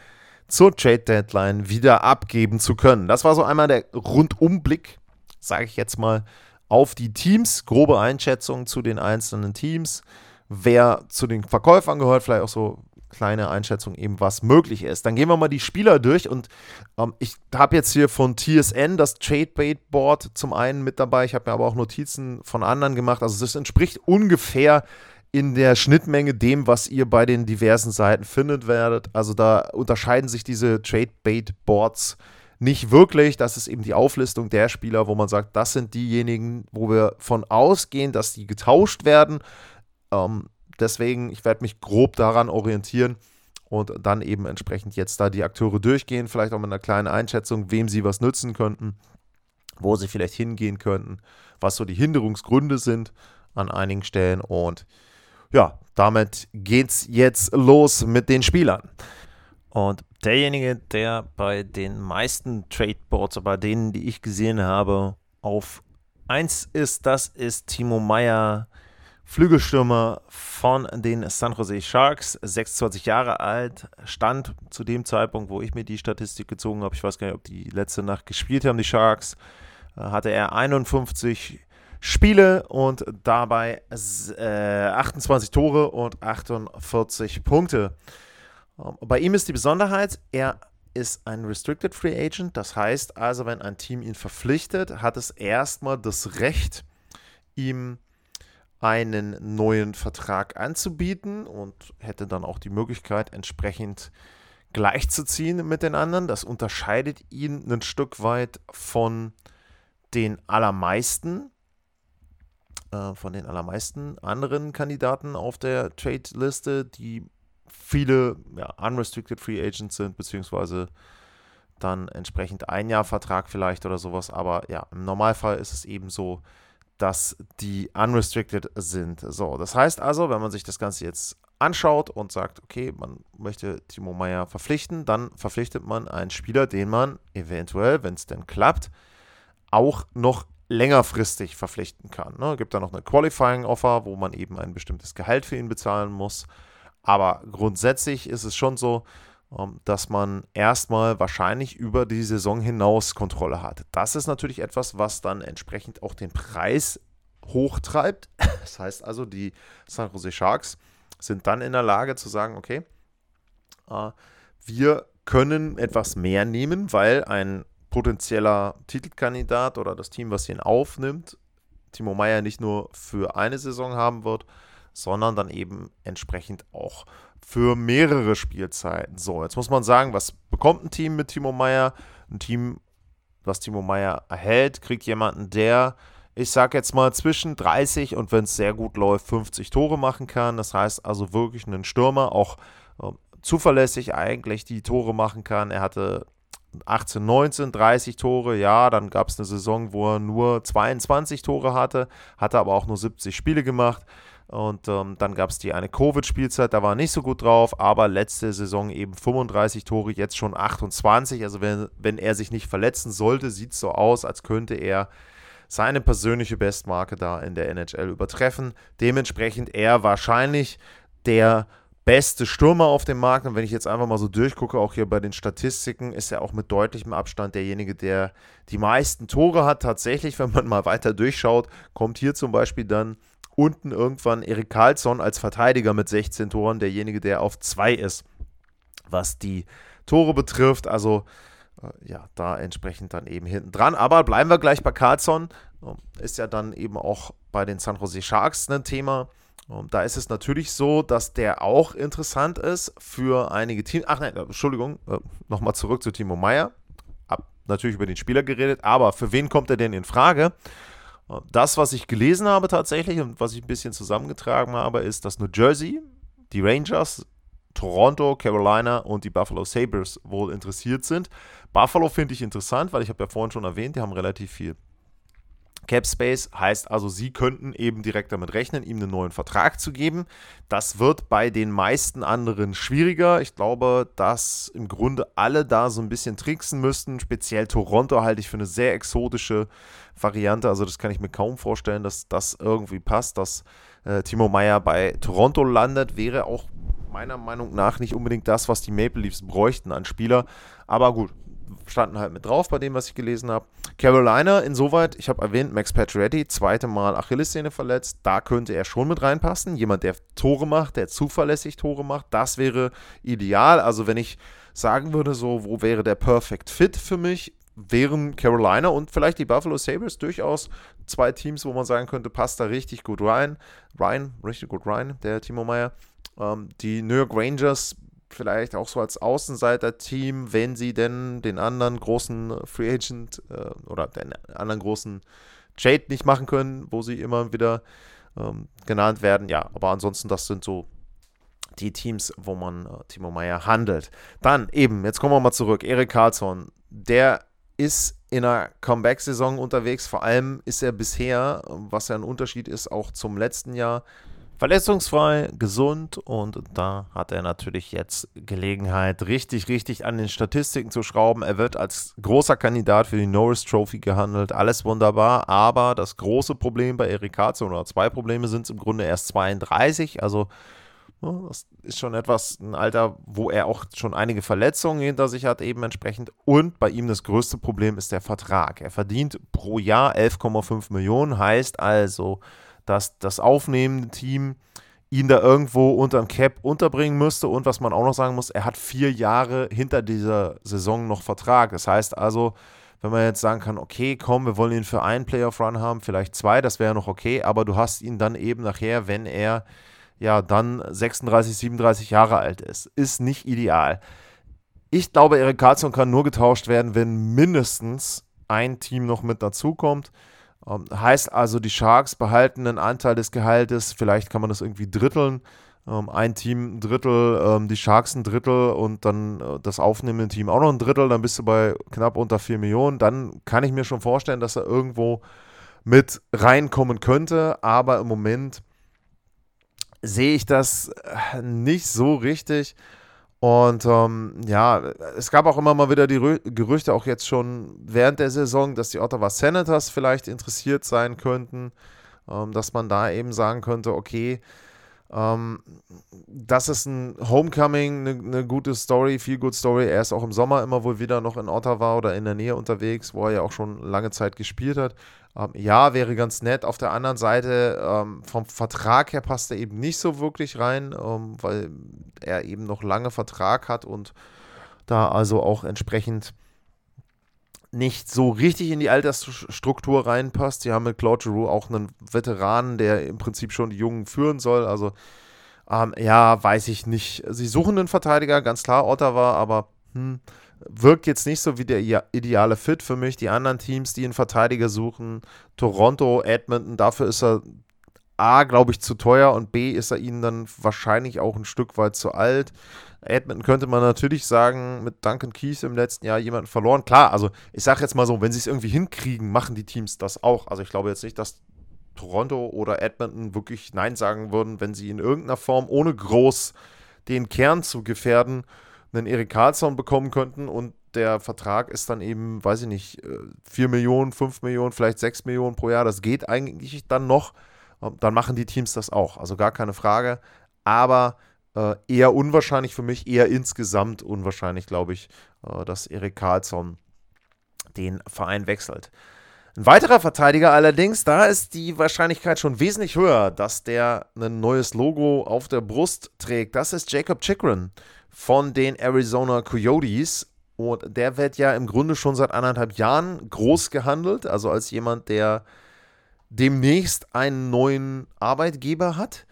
zur Trade Deadline wieder abgeben zu können. Das war so einmal der Rundumblick, sage ich jetzt mal, auf die Teams, grobe Einschätzung zu den einzelnen Teams, wer zu den Verkäufern gehört, vielleicht auch so kleine Einschätzung eben, was möglich ist. Dann gehen wir mal die Spieler durch und ähm, ich habe jetzt hier von TSN das Trade Bait Board zum einen mit dabei. Ich habe mir aber auch Notizen von anderen gemacht. Also das entspricht ungefähr in der Schnittmenge dem, was ihr bei den diversen Seiten findet werdet. Also da unterscheiden sich diese Trade Bait Boards nicht wirklich. Das ist eben die Auflistung der Spieler, wo man sagt, das sind diejenigen, wo wir von ausgehen, dass die getauscht werden. Ähm, deswegen, ich werde mich grob daran orientieren und dann eben entsprechend jetzt da die Akteure durchgehen, vielleicht auch mit einer kleinen Einschätzung, wem sie was nützen könnten, wo sie vielleicht hingehen könnten, was so die Hinderungsgründe sind an einigen Stellen und ja, damit geht's jetzt los mit den Spielern. Und derjenige, der bei den meisten Tradeboards, bei denen, die ich gesehen habe, auf 1 ist, das ist Timo Meyer, Flügelstürmer von den San Jose Sharks, 26 Jahre alt, stand zu dem Zeitpunkt, wo ich mir die Statistik gezogen habe, ich weiß gar nicht, ob die letzte Nacht gespielt haben, die Sharks, äh, hatte er 51 Spiele und dabei äh, 28 Tore und 48 Punkte. Ähm, bei ihm ist die Besonderheit, er ist ein Restricted Free Agent. Das heißt also, wenn ein Team ihn verpflichtet, hat es erstmal das Recht, ihm einen neuen Vertrag anzubieten und hätte dann auch die Möglichkeit, entsprechend gleichzuziehen mit den anderen. Das unterscheidet ihn ein Stück weit von den allermeisten, äh, von den allermeisten anderen Kandidaten auf der Trade-Liste, die viele ja, unrestricted Free Agents sind, beziehungsweise dann entsprechend ein Jahr Vertrag vielleicht oder sowas. Aber ja, im Normalfall ist es eben so, dass die unrestricted sind. So, das heißt also, wenn man sich das Ganze jetzt anschaut und sagt, okay, man möchte Timo Meyer verpflichten, dann verpflichtet man einen Spieler, den man eventuell, wenn es denn klappt, auch noch längerfristig verpflichten kann. Ne? Gibt da noch eine Qualifying Offer, wo man eben ein bestimmtes Gehalt für ihn bezahlen muss. Aber grundsätzlich ist es schon so, ähm, dass man erstmal wahrscheinlich über die Saison hinaus Kontrolle hat. Das ist natürlich etwas, was dann entsprechend auch den Preis hochtreibt. Das heißt also, die San Jose Sharks sind dann in der Lage zu sagen, okay, äh, wir können etwas mehr nehmen, weil ein potenzieller Titelkandidat oder das Team, was ihn aufnimmt, Timo Meyer nicht nur für eine Saison haben wird, sondern dann eben entsprechend auch für mehrere Spielzeiten. So, jetzt muss man sagen, was bekommt ein Team mit Timo Meyer? Ein Team, was Timo Meyer erhält, kriegt jemanden, der, ich sag jetzt mal, zwischen 30 und wenn es sehr gut läuft, 50 Tore machen kann. Das heißt also wirklich einen Stürmer, auch äh, zuverlässig eigentlich die Tore machen kann. Er hatte 18, 19, 30 Tore, ja, dann gab es eine Saison, wo er nur 22 Tore hatte, hatte aber auch nur 70 Spiele gemacht. Und ähm, dann gab es die eine Covid-Spielzeit, da war er nicht so gut drauf, aber letzte Saison eben 35 Tore, jetzt schon 28. Also wenn, wenn er sich nicht verletzen sollte, sieht es so aus, als könnte er seine persönliche Bestmarke da in der NHL übertreffen. Dementsprechend er wahrscheinlich der beste Stürmer auf dem Markt. Und wenn ich jetzt einfach mal so durchgucke, auch hier bei den Statistiken, ist er auch mit deutlichem Abstand derjenige, der die meisten Tore hat. Tatsächlich, wenn man mal weiter durchschaut, kommt hier zum Beispiel dann unten irgendwann Erik Karlsson als Verteidiger mit 16 Toren, derjenige, der auf 2 ist, was die Tore betrifft. Also äh, ja, da entsprechend dann eben hinten dran. Aber bleiben wir gleich bei Karlsson. Ähm, ist ja dann eben auch bei den San Jose Sharks ein Thema. Ähm, da ist es natürlich so, dass der auch interessant ist für einige Teams. Ach nein, Entschuldigung, äh, nochmal zurück zu Timo Meyer. Hab natürlich über den Spieler geredet, aber für wen kommt er denn in Frage? Das, was ich gelesen habe tatsächlich und was ich ein bisschen zusammengetragen habe, ist, dass New Jersey, die Rangers, Toronto, Carolina und die Buffalo Sabres wohl interessiert sind. Buffalo finde ich interessant, weil ich habe ja vorhin schon erwähnt, die haben relativ viel Cap Space heißt also, sie könnten eben direkt damit rechnen, ihm einen neuen Vertrag zu geben. Das wird bei den meisten anderen schwieriger. Ich glaube, dass im Grunde alle da so ein bisschen tricksen müssten. Speziell Toronto halte ich für eine sehr exotische Variante. Also das kann ich mir kaum vorstellen, dass das irgendwie passt, dass äh, Timo Meyer bei Toronto landet. Wäre auch meiner Meinung nach nicht unbedingt das, was die Maple Leafs bräuchten an Spieler. Aber gut, standen halt mit drauf bei dem, was ich gelesen habe. Carolina, insoweit, ich habe erwähnt, Max Pacioretty, zweite Mal Achillessehne verletzt. Da könnte er schon mit reinpassen. Jemand, der Tore macht, der zuverlässig Tore macht, das wäre ideal. Also, wenn ich sagen würde, so, wo wäre der Perfect Fit für mich, wären Carolina und vielleicht die Buffalo Sabres durchaus zwei Teams, wo man sagen könnte, passt da richtig gut rein. Ryan, richtig gut rein, der Timo Meyer. Ähm, die New York Rangers vielleicht auch so als Außenseiter-Team, wenn sie denn den anderen großen Free Agent äh, oder den anderen großen Trade nicht machen können, wo sie immer wieder ähm, genannt werden. Ja, aber ansonsten, das sind so die Teams, wo man äh, Timo Meyer handelt. Dann eben, jetzt kommen wir mal zurück, Erik Karlsson, der ist in einer Comeback-Saison unterwegs. Vor allem ist er bisher, was ja ein Unterschied ist, auch zum letzten Jahr, verletzungsfrei, gesund und da hat er natürlich jetzt Gelegenheit, richtig, richtig an den Statistiken zu schrauben. Er wird als großer Kandidat für die Norris Trophy gehandelt, alles wunderbar, aber das große Problem bei Erik Karlsson oder zwei Probleme sind im Grunde erst 32, also das ist schon etwas, ein Alter, wo er auch schon einige Verletzungen hinter sich hat, eben entsprechend. Und bei ihm das größte Problem ist der Vertrag. Er verdient pro Jahr 11,5 Millionen, heißt also, dass das aufnehmende Team ihn da irgendwo unterm Cap unterbringen müsste. Und was man auch noch sagen muss, er hat vier Jahre hinter dieser Saison noch Vertrag. Das heißt also, wenn man jetzt sagen kann, okay, komm, wir wollen ihn für einen Playoff-Run haben, vielleicht zwei, das wäre noch okay, aber du hast ihn dann eben nachher, wenn er ja dann 36, 37 Jahre alt ist. Ist nicht ideal. Ich glaube, Erik Karlsson kann nur getauscht werden, wenn mindestens ein Team noch mit dazukommt. Ähm, heißt also, die Sharks behalten einen Anteil des Gehaltes, vielleicht kann man das irgendwie dritteln. Ähm, ein Team ein Drittel, ähm, die Sharks ein Drittel und dann äh, das aufnehmende Team auch noch ein Drittel, dann bist du bei knapp unter 4 Millionen. Dann kann ich mir schon vorstellen, dass er irgendwo mit reinkommen könnte, aber im Moment sehe ich das äh, nicht so richtig. Und ähm, ja, es gab auch immer mal wieder die Rü Gerüchte, auch jetzt schon während der Saison, dass die Ottawa Senators vielleicht interessiert sein könnten, ähm, dass man da eben sagen könnte, okay, Ähm, das ist ein Homecoming, eine ne gute Story, viel good Story. Er ist auch im Sommer immer wohl wieder noch in Ottawa oder in der Nähe unterwegs, wo er ja auch schon lange Zeit gespielt hat. Ähm, ja, wäre ganz nett. Auf der anderen Seite, ähm, vom Vertrag her passt er eben nicht so wirklich rein, ähm, weil er eben noch lange Vertrag hat und da also auch entsprechend nicht so richtig in die Altersstruktur reinpasst. Sie haben mit Claude Giroux auch einen Veteranen, der im Prinzip schon die Jungen führen soll. Also ähm, ja, weiß ich nicht. Sie suchen einen Verteidiger, ganz klar Ottawa, aber hm, wirkt jetzt nicht so wie der ideale Fit für mich. Die anderen Teams, die einen Verteidiger suchen, Toronto, Edmonton, dafür ist er A, glaube ich, zu teuer und B, ist er ihnen dann wahrscheinlich auch ein Stück weit zu alt. Edmonton könnte man natürlich sagen, mit Duncan Keith im letzten Jahr jemanden verloren. Klar, also ich sage jetzt mal so, wenn sie es irgendwie hinkriegen, machen die Teams das auch. Also ich glaube jetzt nicht, dass Toronto oder Edmonton wirklich Nein sagen würden, wenn sie in irgendeiner Form, ohne groß den Kern zu gefährden, einen Erik Karlsson bekommen könnten und der Vertrag ist dann eben, weiß ich nicht, 4 äh, Millionen, 5 Millionen, vielleicht 6 Millionen pro Jahr. Das geht eigentlich dann noch. Ähm, dann machen die Teams das auch. Also gar keine Frage. Aber äh, eher unwahrscheinlich für mich, eher insgesamt unwahrscheinlich, glaube ich, äh, dass Erik Karlsson den Verein wechselt. Ein weiterer Verteidiger allerdings, da ist die Wahrscheinlichkeit schon wesentlich höher, dass der ein neues Logo auf der Brust trägt. Das ist Jacob Chikrin von den Arizona Coyotes. Und der wird ja im Grunde schon seit anderthalb Jahren groß gehandelt, also als jemand, der demnächst einen neuen Arbeitgeber hat.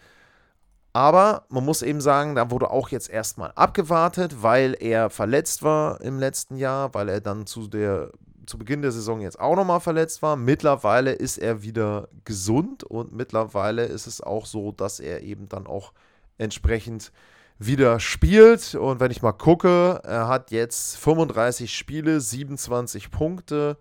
Aber man muss eben sagen, da wurde auch jetzt erstmal abgewartet, weil er verletzt war im letzten Jahr, weil er dann zu der zu Beginn der Saison jetzt auch nochmal verletzt war. Mittlerweile ist er wieder gesund und mittlerweile ist es auch so, dass er eben dann auch entsprechend wieder spielt. Und wenn ich mal gucke, er hat jetzt 35 Spiele, 27 Punkte,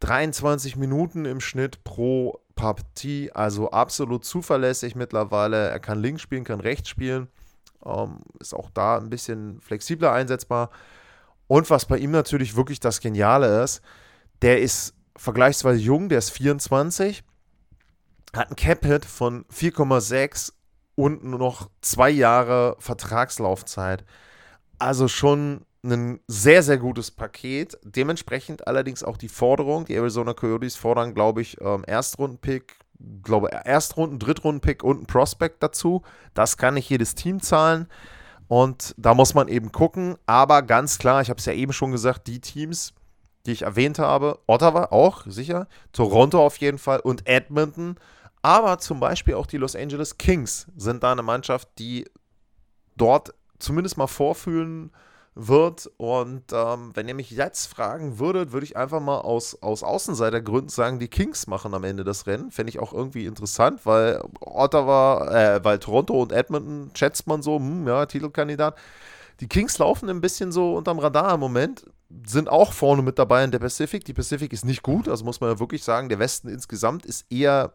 23 Minuten im Schnitt pro Partie, also absolut zuverlässig mittlerweile. Er kann links spielen, kann rechts spielen, ähm, ist auch da ein bisschen flexibler einsetzbar. Und was bei ihm natürlich wirklich das Geniale ist, der ist vergleichsweise jung, der ist 24, hat ein Cap-Hit von 4,6 und nur noch zwei Jahre Vertragslaufzeit. Also schon ein sehr, sehr gutes Paket. Dementsprechend allerdings auch die Forderung. Die Arizona Coyotes fordern, glaube ich, ähm, Erstrunden-Pick, glaube Erstrunden, Drittrunden-Pick und ein Prospect dazu. Das kann nicht jedes Team zahlen. Und da muss man eben gucken. Aber ganz klar, ich habe es ja eben schon gesagt, die Teams, die ich erwähnt habe, Ottawa auch, sicher, Toronto auf jeden Fall und Edmonton, aber zum Beispiel auch die Los Angeles Kings sind da eine Mannschaft, die dort zumindest mal vorfühlen wird. Und ähm, wenn ihr mich jetzt fragen würdet, würde ich einfach mal aus, aus Außenseitergründen sagen, die Kings machen am Ende das Rennen. Fände ich auch irgendwie interessant, weil Ottawa, äh, weil Toronto und Edmonton schätzt man so, hm, ja, Titelkandidat. Die Kings laufen ein bisschen so unterm Radar im Moment, sind auch vorne mit dabei in der Pacific. Die Pacific ist nicht gut, also muss man ja wirklich sagen, der Westen insgesamt ist eher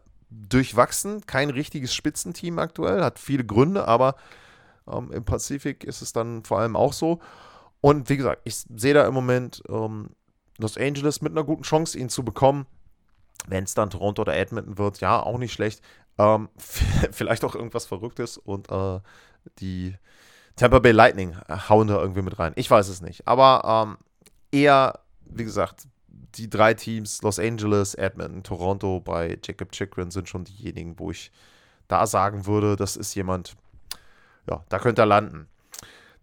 durchwachsen, kein richtiges Spitzenteam aktuell, hat viele Gründe, aber ähm, im Pazifik ist es dann vor allem auch so. Und wie gesagt, ich sehe da im Moment ähm, Los Angeles mit einer guten Chance, ihn zu bekommen. Wenn es dann Toronto oder Edmonton wird, ja, auch nicht schlecht. Ähm, vielleicht auch irgendwas Verrücktes und äh, die Tampa Bay Lightning hauen da irgendwie mit rein. Ich weiß es nicht. Aber ähm, eher, wie gesagt, die drei Teams, Los Angeles, Edmonton, Toronto bei Jacob Chikrin sind schon diejenigen, wo ich da sagen würde, das ist jemand, ja, da könnte er landen.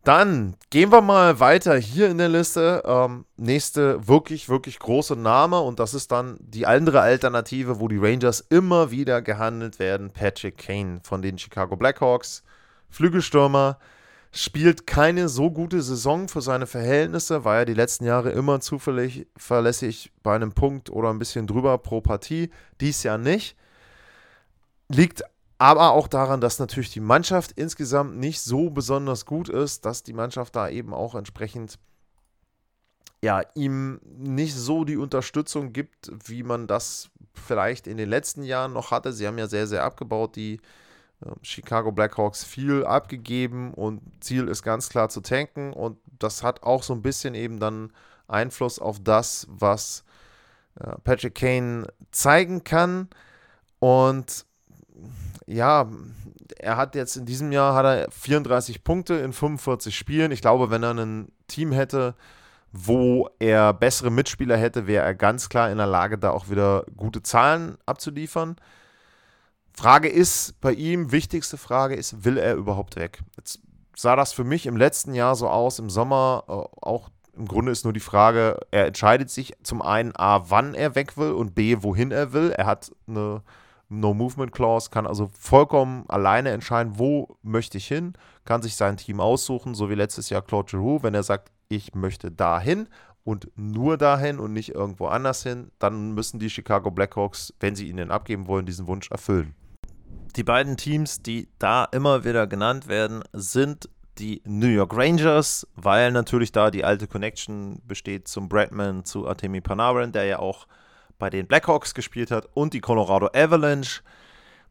Dann gehen wir mal weiter hier in der Liste. Ähm, nächste wirklich, wirklich große Name und das ist dann die andere Alternative, wo die Rangers immer wieder gehandelt werden. Patrick Kane von den Chicago Blackhawks. Flügelstürmer. Spielt keine so gute Saison für seine Verhältnisse, war ja die letzten Jahre immer zuverlässig bei einem Punkt oder ein bisschen drüber pro Partie. Dies Jahr nicht. Liegt aber auch daran, dass natürlich die Mannschaft insgesamt nicht so besonders gut ist, dass die Mannschaft da eben auch entsprechend ja, ihm nicht so die Unterstützung gibt, wie man das vielleicht in den letzten Jahren noch hatte. Sie haben ja sehr, sehr abgebaut, die Chicago Blackhawks viel abgegeben und Ziel ist ganz klar zu tanken und das hat auch so ein bisschen eben dann Einfluss auf das, was äh, Patrick Kane zeigen kann und ja, er hat jetzt in diesem Jahr hat er 34 Punkte in 45 Spielen. Ich glaube, wenn er ein Team hätte, wo er bessere Mitspieler hätte, wäre er ganz klar in der Lage, da auch wieder gute Zahlen abzuliefern. Frage ist bei ihm, wichtigste Frage ist, will er überhaupt weg? Jetzt sah das für mich im letzten Jahr so aus, im Sommer äh, auch im Grunde ist nur die Frage, er entscheidet sich zum einen A, wann er weg will und B, wohin er will. Er hat eine No-Movement-Clause, kann also vollkommen alleine entscheiden, wo möchte ich hin, kann sich sein Team aussuchen, so wie letztes Jahr Claude Giroux, wenn er sagt, ich möchte dahin und nur dahin und nicht irgendwo anders hin, dann müssen die Chicago Blackhawks, wenn sie ihn denn abgeben wollen, diesen Wunsch erfüllen. Die beiden Teams, die da immer wieder genannt werden, sind die New York Rangers, weil natürlich da die alte Connection besteht zum Bradman, zu Artemi Panarin, der ja auch bei den Blackhawks gespielt hat, und die Colorado Avalanche.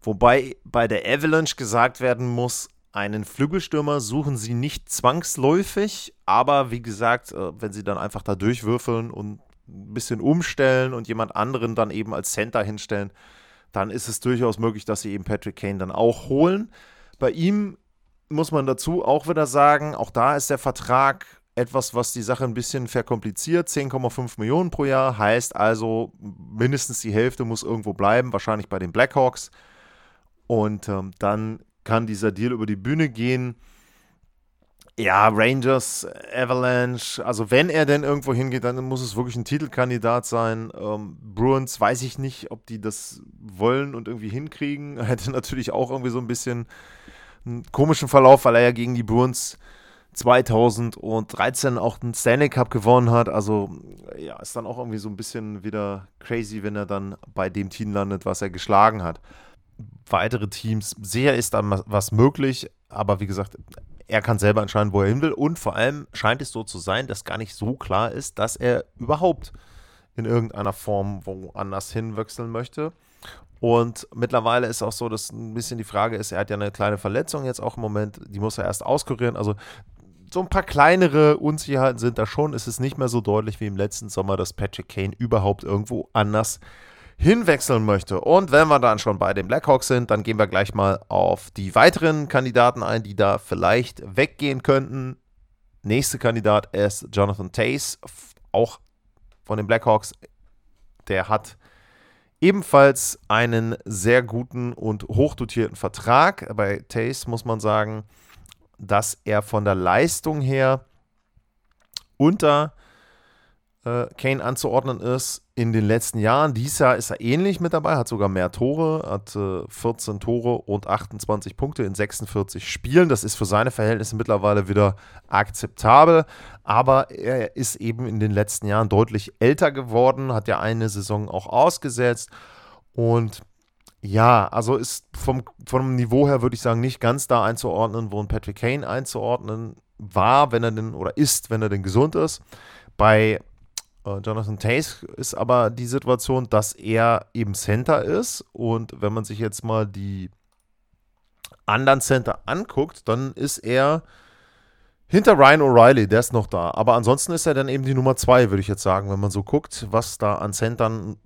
Wobei bei der Avalanche gesagt werden muss, einen Flügelstürmer suchen sie nicht zwangsläufig, aber wie gesagt, äh, wenn sie dann einfach da durchwürfeln und ein bisschen umstellen und jemand anderen dann eben als Center hinstellen, dann ist es durchaus möglich, dass sie eben Patrick Kane dann auch holen. Bei ihm muss man dazu auch wieder sagen, auch da ist der Vertrag etwas, was die Sache ein bisschen verkompliziert. 10,5 Millionen pro Jahr heißt also, mindestens die Hälfte muss irgendwo bleiben, wahrscheinlich bei den Blackhawks. Und ähm, dann kann dieser Deal über die Bühne gehen. Ja, Rangers, Avalanche, also wenn er denn irgendwo hingeht, dann muss es wirklich ein Titelkandidat sein. Ähm, Bruins weiß ich nicht, ob die das wollen und irgendwie hinkriegen. Hätte natürlich auch irgendwie so ein bisschen einen komischen Verlauf, weil er ja gegen die Bruins 2013 auch den Stanley Cup gewonnen hat. Also ja, ist dann auch irgendwie so ein bisschen wieder crazy, wenn er dann bei dem Team landet, was er geschlagen hat. Weitere Teams, sehr ist dann was möglich, aber wie gesagt, er kann selber entscheiden, wo er hin will. Und vor allem scheint es so zu sein, dass gar nicht so klar ist, dass er überhaupt in irgendeiner Form woanders hinwechseln möchte. Und mittlerweile ist auch so, dass ein bisschen die Frage ist, er hat ja eine kleine Verletzung jetzt auch im Moment, die muss er erst auskurieren. Also so ein paar kleinere Unsicherheiten sind da schon. Es ist nicht mehr so deutlich wie im letzten Sommer, dass Patrick Kane überhaupt irgendwo anders hinwechseln möchte. Und wenn wir dann schon bei den Blackhawks sind, dann gehen wir gleich mal auf die weiteren Kandidaten ein, die da vielleicht weggehen könnten. Nächster Kandidat ist Jonathan Tace, auch von den Blackhawks. Der hat ebenfalls einen sehr guten und hochdotierten Vertrag. Bei Tace muss man sagen, dass er von der Leistung her unter äh, Kane anzuordnen ist in den letzten Jahren. Dieses Jahr ist er ähnlich mit dabei, hat sogar mehr Tore, hat äh, 14 Tore und 28 Punkte in 46 Spielen. Das ist für seine Verhältnisse mittlerweile wieder akzeptabel, aber er ist eben in den letzten Jahren deutlich älter geworden, hat ja eine Saison auch ausgesetzt und ja, also ist vom, vom Niveau her, würde ich sagen, nicht ganz da einzuordnen, wo ein Patrick Kane einzuordnen war, wenn er denn oder ist, wenn er denn gesund ist. Bei Jonathan Tace ist aber die Situation, dass er eben Center ist und wenn man sich jetzt mal die anderen Center anguckt, dann ist er hinter Ryan O'Reilly, der ist noch da. Aber ansonsten ist er dann eben die Nummer zwei, würde ich jetzt sagen, wenn man so guckt, was da an Centern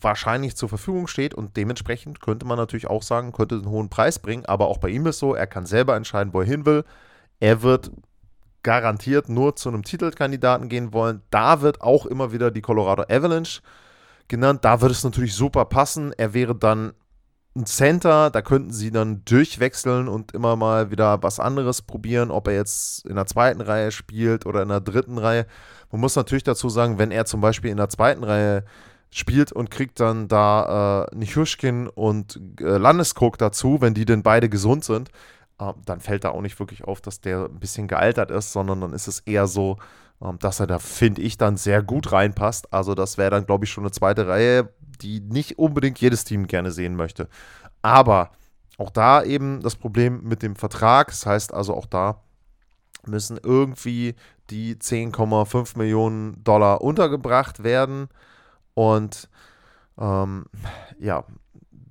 wahrscheinlich zur Verfügung steht und dementsprechend könnte man natürlich auch sagen, könnte einen hohen Preis bringen, aber auch bei ihm ist so, er kann selber entscheiden, wo er hin will. Er wird garantiert nur zu einem Titelkandidaten gehen wollen. Da wird auch immer wieder die Colorado Avalanche genannt. Da würde es natürlich super passen. Er wäre dann ein Center, da könnten sie dann durchwechseln und immer mal wieder was anderes probieren, ob er jetzt in der zweiten Reihe spielt oder in der dritten Reihe. Man muss natürlich dazu sagen, wenn er zum Beispiel in der zweiten Reihe spielt und kriegt dann da äh, Nichushkin und äh, Landeskog dazu, wenn die denn beide gesund sind, dann fällt da auch nicht wirklich auf, dass der ein bisschen gealtert ist, sondern dann ist es eher so, äh, dass er da, finde ich, dann sehr gut reinpasst. Also das wäre dann, glaube ich, schon eine zweite Reihe, die nicht unbedingt jedes Team gerne sehen möchte. Aber auch da eben das Problem mit dem Vertrag. Das heißt also auch da müssen irgendwie die 10,5 Millionen Dollar untergebracht werden. Und ähm, ja,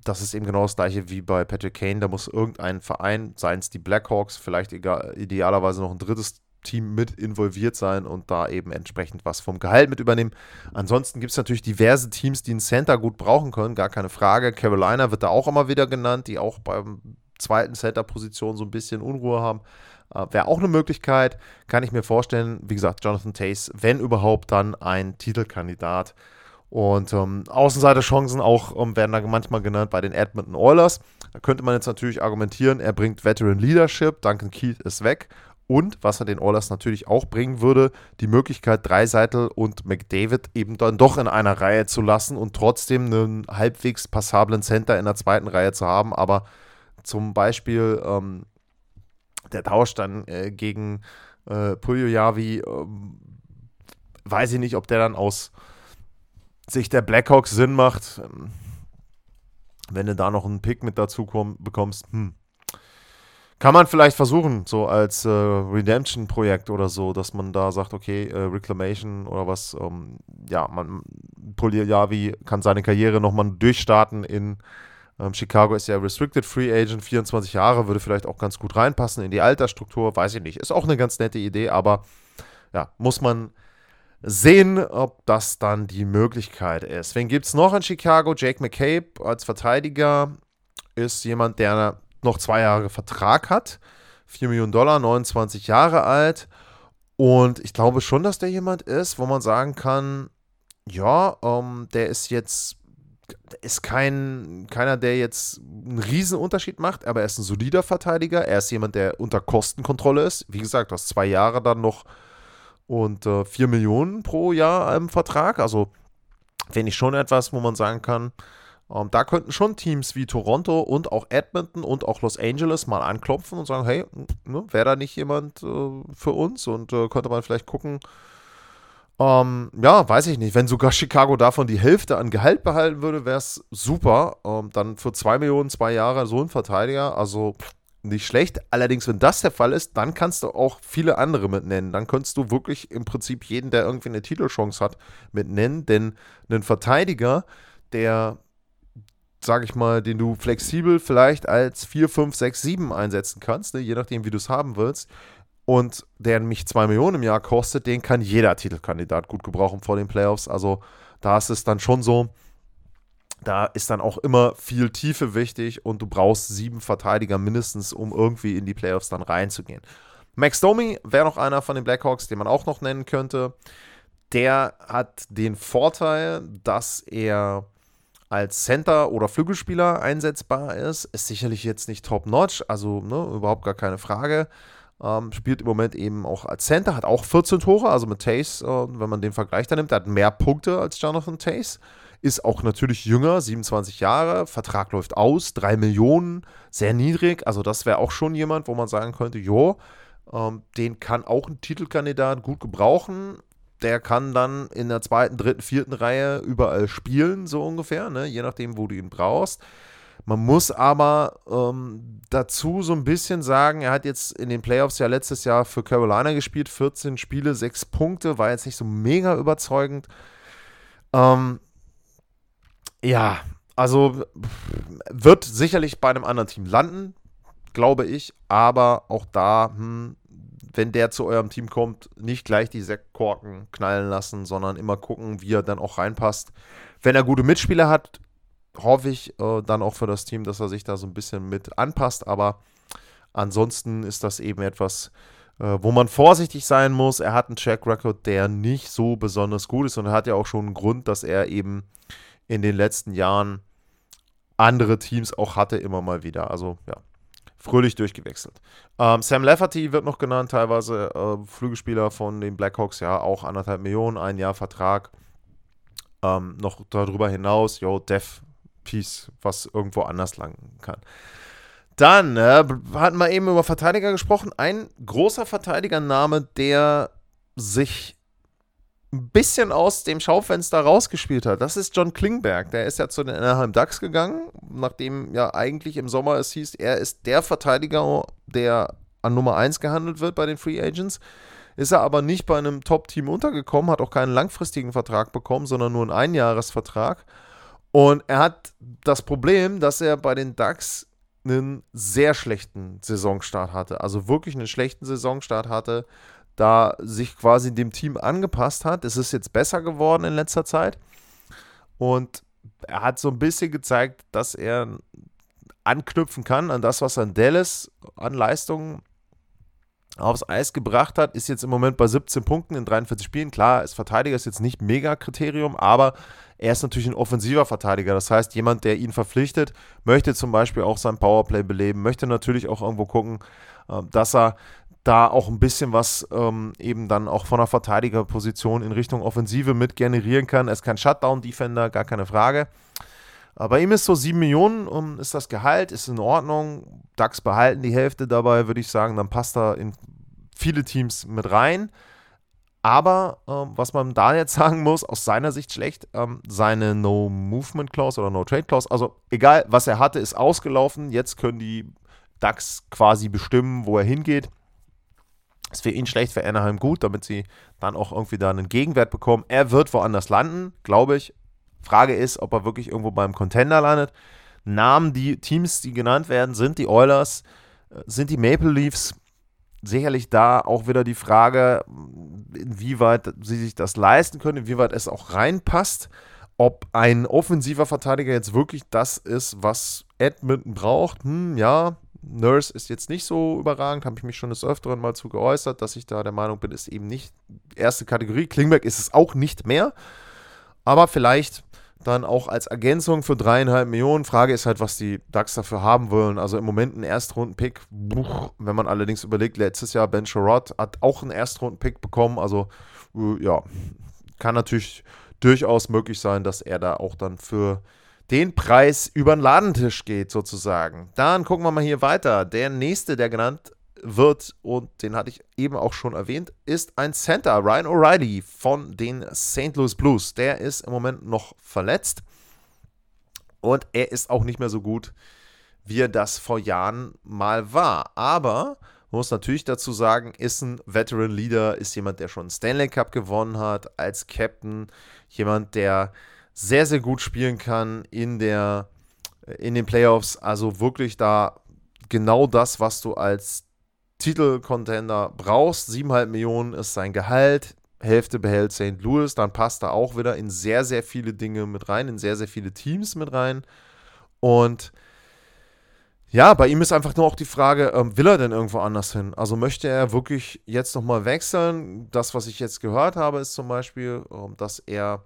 das ist eben genau das gleiche wie bei Patrick Kane. Da muss irgendein Verein, seien es die Blackhawks, vielleicht egal, idealerweise noch ein drittes Team mit involviert sein und da eben entsprechend was vom Gehalt mit übernehmen. Ansonsten gibt es natürlich diverse Teams, die einen Center gut brauchen können, gar keine Frage. Carolina wird da auch immer wieder genannt, die auch beim zweiten Center-Position so ein bisschen Unruhe haben. Äh, Wäre auch eine Möglichkeit, kann ich mir vorstellen. Wie gesagt, Jonathan Tace, wenn überhaupt, dann ein Titelkandidat. Und ähm, Außenseiterchancen auch ähm, werden da manchmal genannt bei den Edmonton Oilers. Da könnte man jetzt natürlich argumentieren, er bringt Veteran Leadership, Duncan Keith ist weg. Und was er den Oilers natürlich auch bringen würde, die Möglichkeit, Dreiseitel und McDavid eben dann doch in einer Reihe zu lassen und trotzdem einen halbwegs passablen Center in der zweiten Reihe zu haben. Aber zum Beispiel ähm, der Tausch dann äh, gegen äh, Puljojavi, äh, weiß ich nicht, ob der dann aus Sicht der Blackhawks Sinn macht. Ähm, wenn du da noch einen Pick mit dazu komm, bekommst, hm kann man vielleicht versuchen, so als äh, Redemption-Projekt oder so, dass man da sagt, okay, äh, Reclamation oder was, ähm, ja, man, Polyavi kann seine Karriere nochmal durchstarten in ähm, Chicago ist ja Restricted Free Agent, 24 Jahre, würde vielleicht auch ganz gut reinpassen in die Altersstruktur, weiß ich nicht. Ist auch eine ganz nette Idee, aber ja, muss man sehen, ob das dann die Möglichkeit ist. Wen gibt es noch in Chicago? Jake McCabe als Verteidiger ist jemand, der noch zwei Jahre Vertrag hat. 4 Millionen Dollar, 29 Jahre alt. Und ich glaube schon, dass der jemand ist, wo man sagen kann, ja, ähm, der ist jetzt, ist kein, keiner, der jetzt einen riesen Unterschied macht, aber er ist ein solider Verteidiger. Er ist jemand, der unter Kostenkontrolle ist. Wie gesagt, du hast zwei Jahre dann noch und äh, 4 Millionen pro Jahr im Vertrag. Also finde ich schon etwas, wo man sagen kann, ähm, da könnten schon Teams wie Toronto und auch Edmonton und auch Los Angeles mal anklopfen und sagen, hey, ne, wäre da nicht jemand äh, für uns und äh, könnte man vielleicht gucken. Ähm, ja, weiß ich nicht. Wenn sogar Chicago davon die Hälfte an Gehalt behalten würde, wäre es super. Ähm, dann für 2 Millionen, zwei Jahre so ein Verteidiger, also nicht schlecht. Allerdings, wenn das der Fall ist, dann kannst du auch viele andere mit nennen. Dann könntest du wirklich im Prinzip jeden, der irgendwie eine Titelchance hat, mit nennen. Denn ein Verteidiger, der sage ich mal, den du flexibel vielleicht als 4, 5, 6, 7 einsetzen kannst, ne? je nachdem, wie du es haben willst. Und der mich 2 Millionen im Jahr kostet, den kann jeder Titelkandidat gut gebrauchen vor den Playoffs. Also da ist es dann schon so, da ist dann auch immer viel Tiefe wichtig und du brauchst sieben Verteidiger mindestens, um irgendwie in die Playoffs dann reinzugehen. Max Domi wäre noch einer von den Blackhawks, den man auch noch nennen könnte. Der hat den Vorteil, dass er als Center oder Flügelspieler einsetzbar ist. Ist sicherlich jetzt nicht top-notch, also ne, überhaupt gar keine Frage. Ähm, spielt im Moment eben auch als Center, hat auch 14 Tore, also mit Tace, äh, wenn man den Vergleich da nimmt, der hat mehr Punkte als Jonathan Tace. Ist auch natürlich jünger, 27 Jahre, Vertrag läuft aus, 3 Millionen, sehr niedrig. Also, das wäre auch schon jemand, wo man sagen könnte: Jo, ähm, den kann auch ein Titelkandidat gut gebrauchen der kann dann in der zweiten, dritten, vierten Reihe überall spielen, so ungefähr, ne? je nachdem, wo du ihn brauchst. Man muss aber ähm, dazu so ein bisschen sagen, er hat jetzt in den Playoffs ja letztes Jahr für Carolina gespielt, 14 Spiele, 6 Punkte, war jetzt nicht so mega überzeugend. Ähm, ja, also wird sicherlich bei einem anderen Team landen, glaube ich, aber auch da, hm, wenn der zu eurem Team kommt, nicht gleich die Sektkorken knallen lassen, sondern immer gucken, wie er dann auch reinpasst. Wenn er gute Mitspieler hat, hoffe ich äh, dann auch für das Team, dass er sich da so ein bisschen mit anpasst. Aber ansonsten ist das eben etwas, äh, wo man vorsichtig sein muss. Er hat einen Track Record, der nicht so besonders gut ist und er hat ja auch schon einen Grund, dass er eben in den letzten Jahren andere Teams auch hatte, immer mal wieder. Also ja, fröhlich durchgewechselt. Ähm, Sam Lafferty wird noch genannt, teilweise äh, Flügelspieler von den Blackhawks, ja, auch anderthalb Millionen, ein Jahr Vertrag. Ähm, noch darüber hinaus, yo, Dev Piece, was irgendwo anders lang kann. Dann äh, hatten wir eben über Verteidiger gesprochen. Ein großer Verteidigername, der sich ein bisschen aus dem Schaufenster rausgespielt hat. Das ist John Klingberg. Der ist ja zu den Anaheim Ducks gegangen, nachdem ja eigentlich im Sommer es hieß, er ist der Verteidiger, der an Nummer 1 gehandelt wird bei den Free Agents. Ist er aber nicht bei einem Top-Team untergekommen, hat auch keinen langfristigen Vertrag bekommen, sondern nur einen Einjahresvertrag. Und er hat das Problem, dass er bei den Ducks einen sehr schlechten Saisonstart hatte. Also wirklich einen schlechten Saisonstart hatte da sich quasi dem Team angepasst hat. Es ist jetzt besser geworden in letzter Zeit. Und er hat so ein bisschen gezeigt, dass er anknüpfen kann an das, was er in Dallas an Leistungen aufs Eis gebracht hat, ist jetzt im Moment bei 17 Punkten in 43 Spielen. Klar, ist Verteidiger ist jetzt nicht mega Kriterium, aber er ist natürlich ein offensiver Verteidiger. Das heißt, jemand, der ihn verpflichtet, möchte zum Beispiel auch sein Powerplay beleben, möchte natürlich auch irgendwo gucken, äh, dass er da auch ein bisschen was ähm, eben dann auch von der Verteidigerposition in Richtung Offensive mit generieren kann. Er ist kein Shutdown-Defender, gar keine Frage. Bei ihm ist so 7 Millionen um, ist das Gehalt, ist in Ordnung. DAX behalten die Hälfte dabei, würde ich sagen. Dann passt er in viele Teams mit rein. Aber ähm, was man da jetzt sagen muss, aus seiner Sicht schlecht, ähm, seine No-Movement-Clause oder No-Trade-Clause, also egal, was er hatte, ist ausgelaufen. Jetzt können die DAX quasi bestimmen, wo er hingeht. Ist für ihn schlecht, für Anaheim gut, damit sie dann auch irgendwie da einen Gegenwert bekommen. Er wird woanders landen, glaube ich. Frage ist, ob er wirklich irgendwo beim Contender landet. Namen, die Teams, die genannt werden, sind die Oilers, äh, sind die Maple Leafs. Sicherlich da auch wieder die Frage, inwieweit sie sich das leisten können, inwieweit es auch reinpasst. Ob ein offensiver Verteidiger jetzt wirklich das ist, was Edmonton braucht, hm, ja, Nurse ist jetzt nicht so überragend, habe ich mich schon des Öfteren mal zu geäußert, dass ich da der Meinung bin, ist eben nicht erste Kategorie. Klingberg ist es auch nicht mehr, aber vielleicht dann auch als Ergänzung für dreieinhalb Millionen. Frage ist halt, was die DAX dafür haben wollen. Also im Moment ein Erstrunden-Pick. Wenn man allerdings überlegt, letztes Jahr Ben Sherrod hat auch einen Erstrunden-Pick bekommen. Also äh, ja, kann natürlich durchaus möglich sein, dass er da auch dann für den Preis über den Ladentisch geht, sozusagen. Dann gucken wir mal hier weiter. Der nächste, der genannt wird, und den hatte ich eben auch schon erwähnt, ist ein Center, Ryan O'Reilly von den St. Louis Blues. Der ist im Moment noch verletzt und er ist auch nicht mehr so gut, wie er das vor Jahren mal war. Aber man muss natürlich dazu sagen, ist ein Veteran Leader, ist jemand, der schon Stanley Cup gewonnen hat als Captain, jemand, der sehr, sehr gut spielen kann in, der, in den Playoffs. Also wirklich da genau das, was du als Titelcontender brauchst. 7,5 Millionen ist sein Gehalt. Hälfte behält St. Louis, dann passt er auch wieder in sehr, sehr viele Dinge mit rein, in sehr, sehr viele Teams mit rein. Und ja, bei ihm ist einfach nur auch die Frage, ähm, will er denn irgendwo anders hin? Also möchte er wirklich jetzt nochmal wechseln? Das, was ich jetzt gehört habe, ist zum Beispiel, ähm, dass er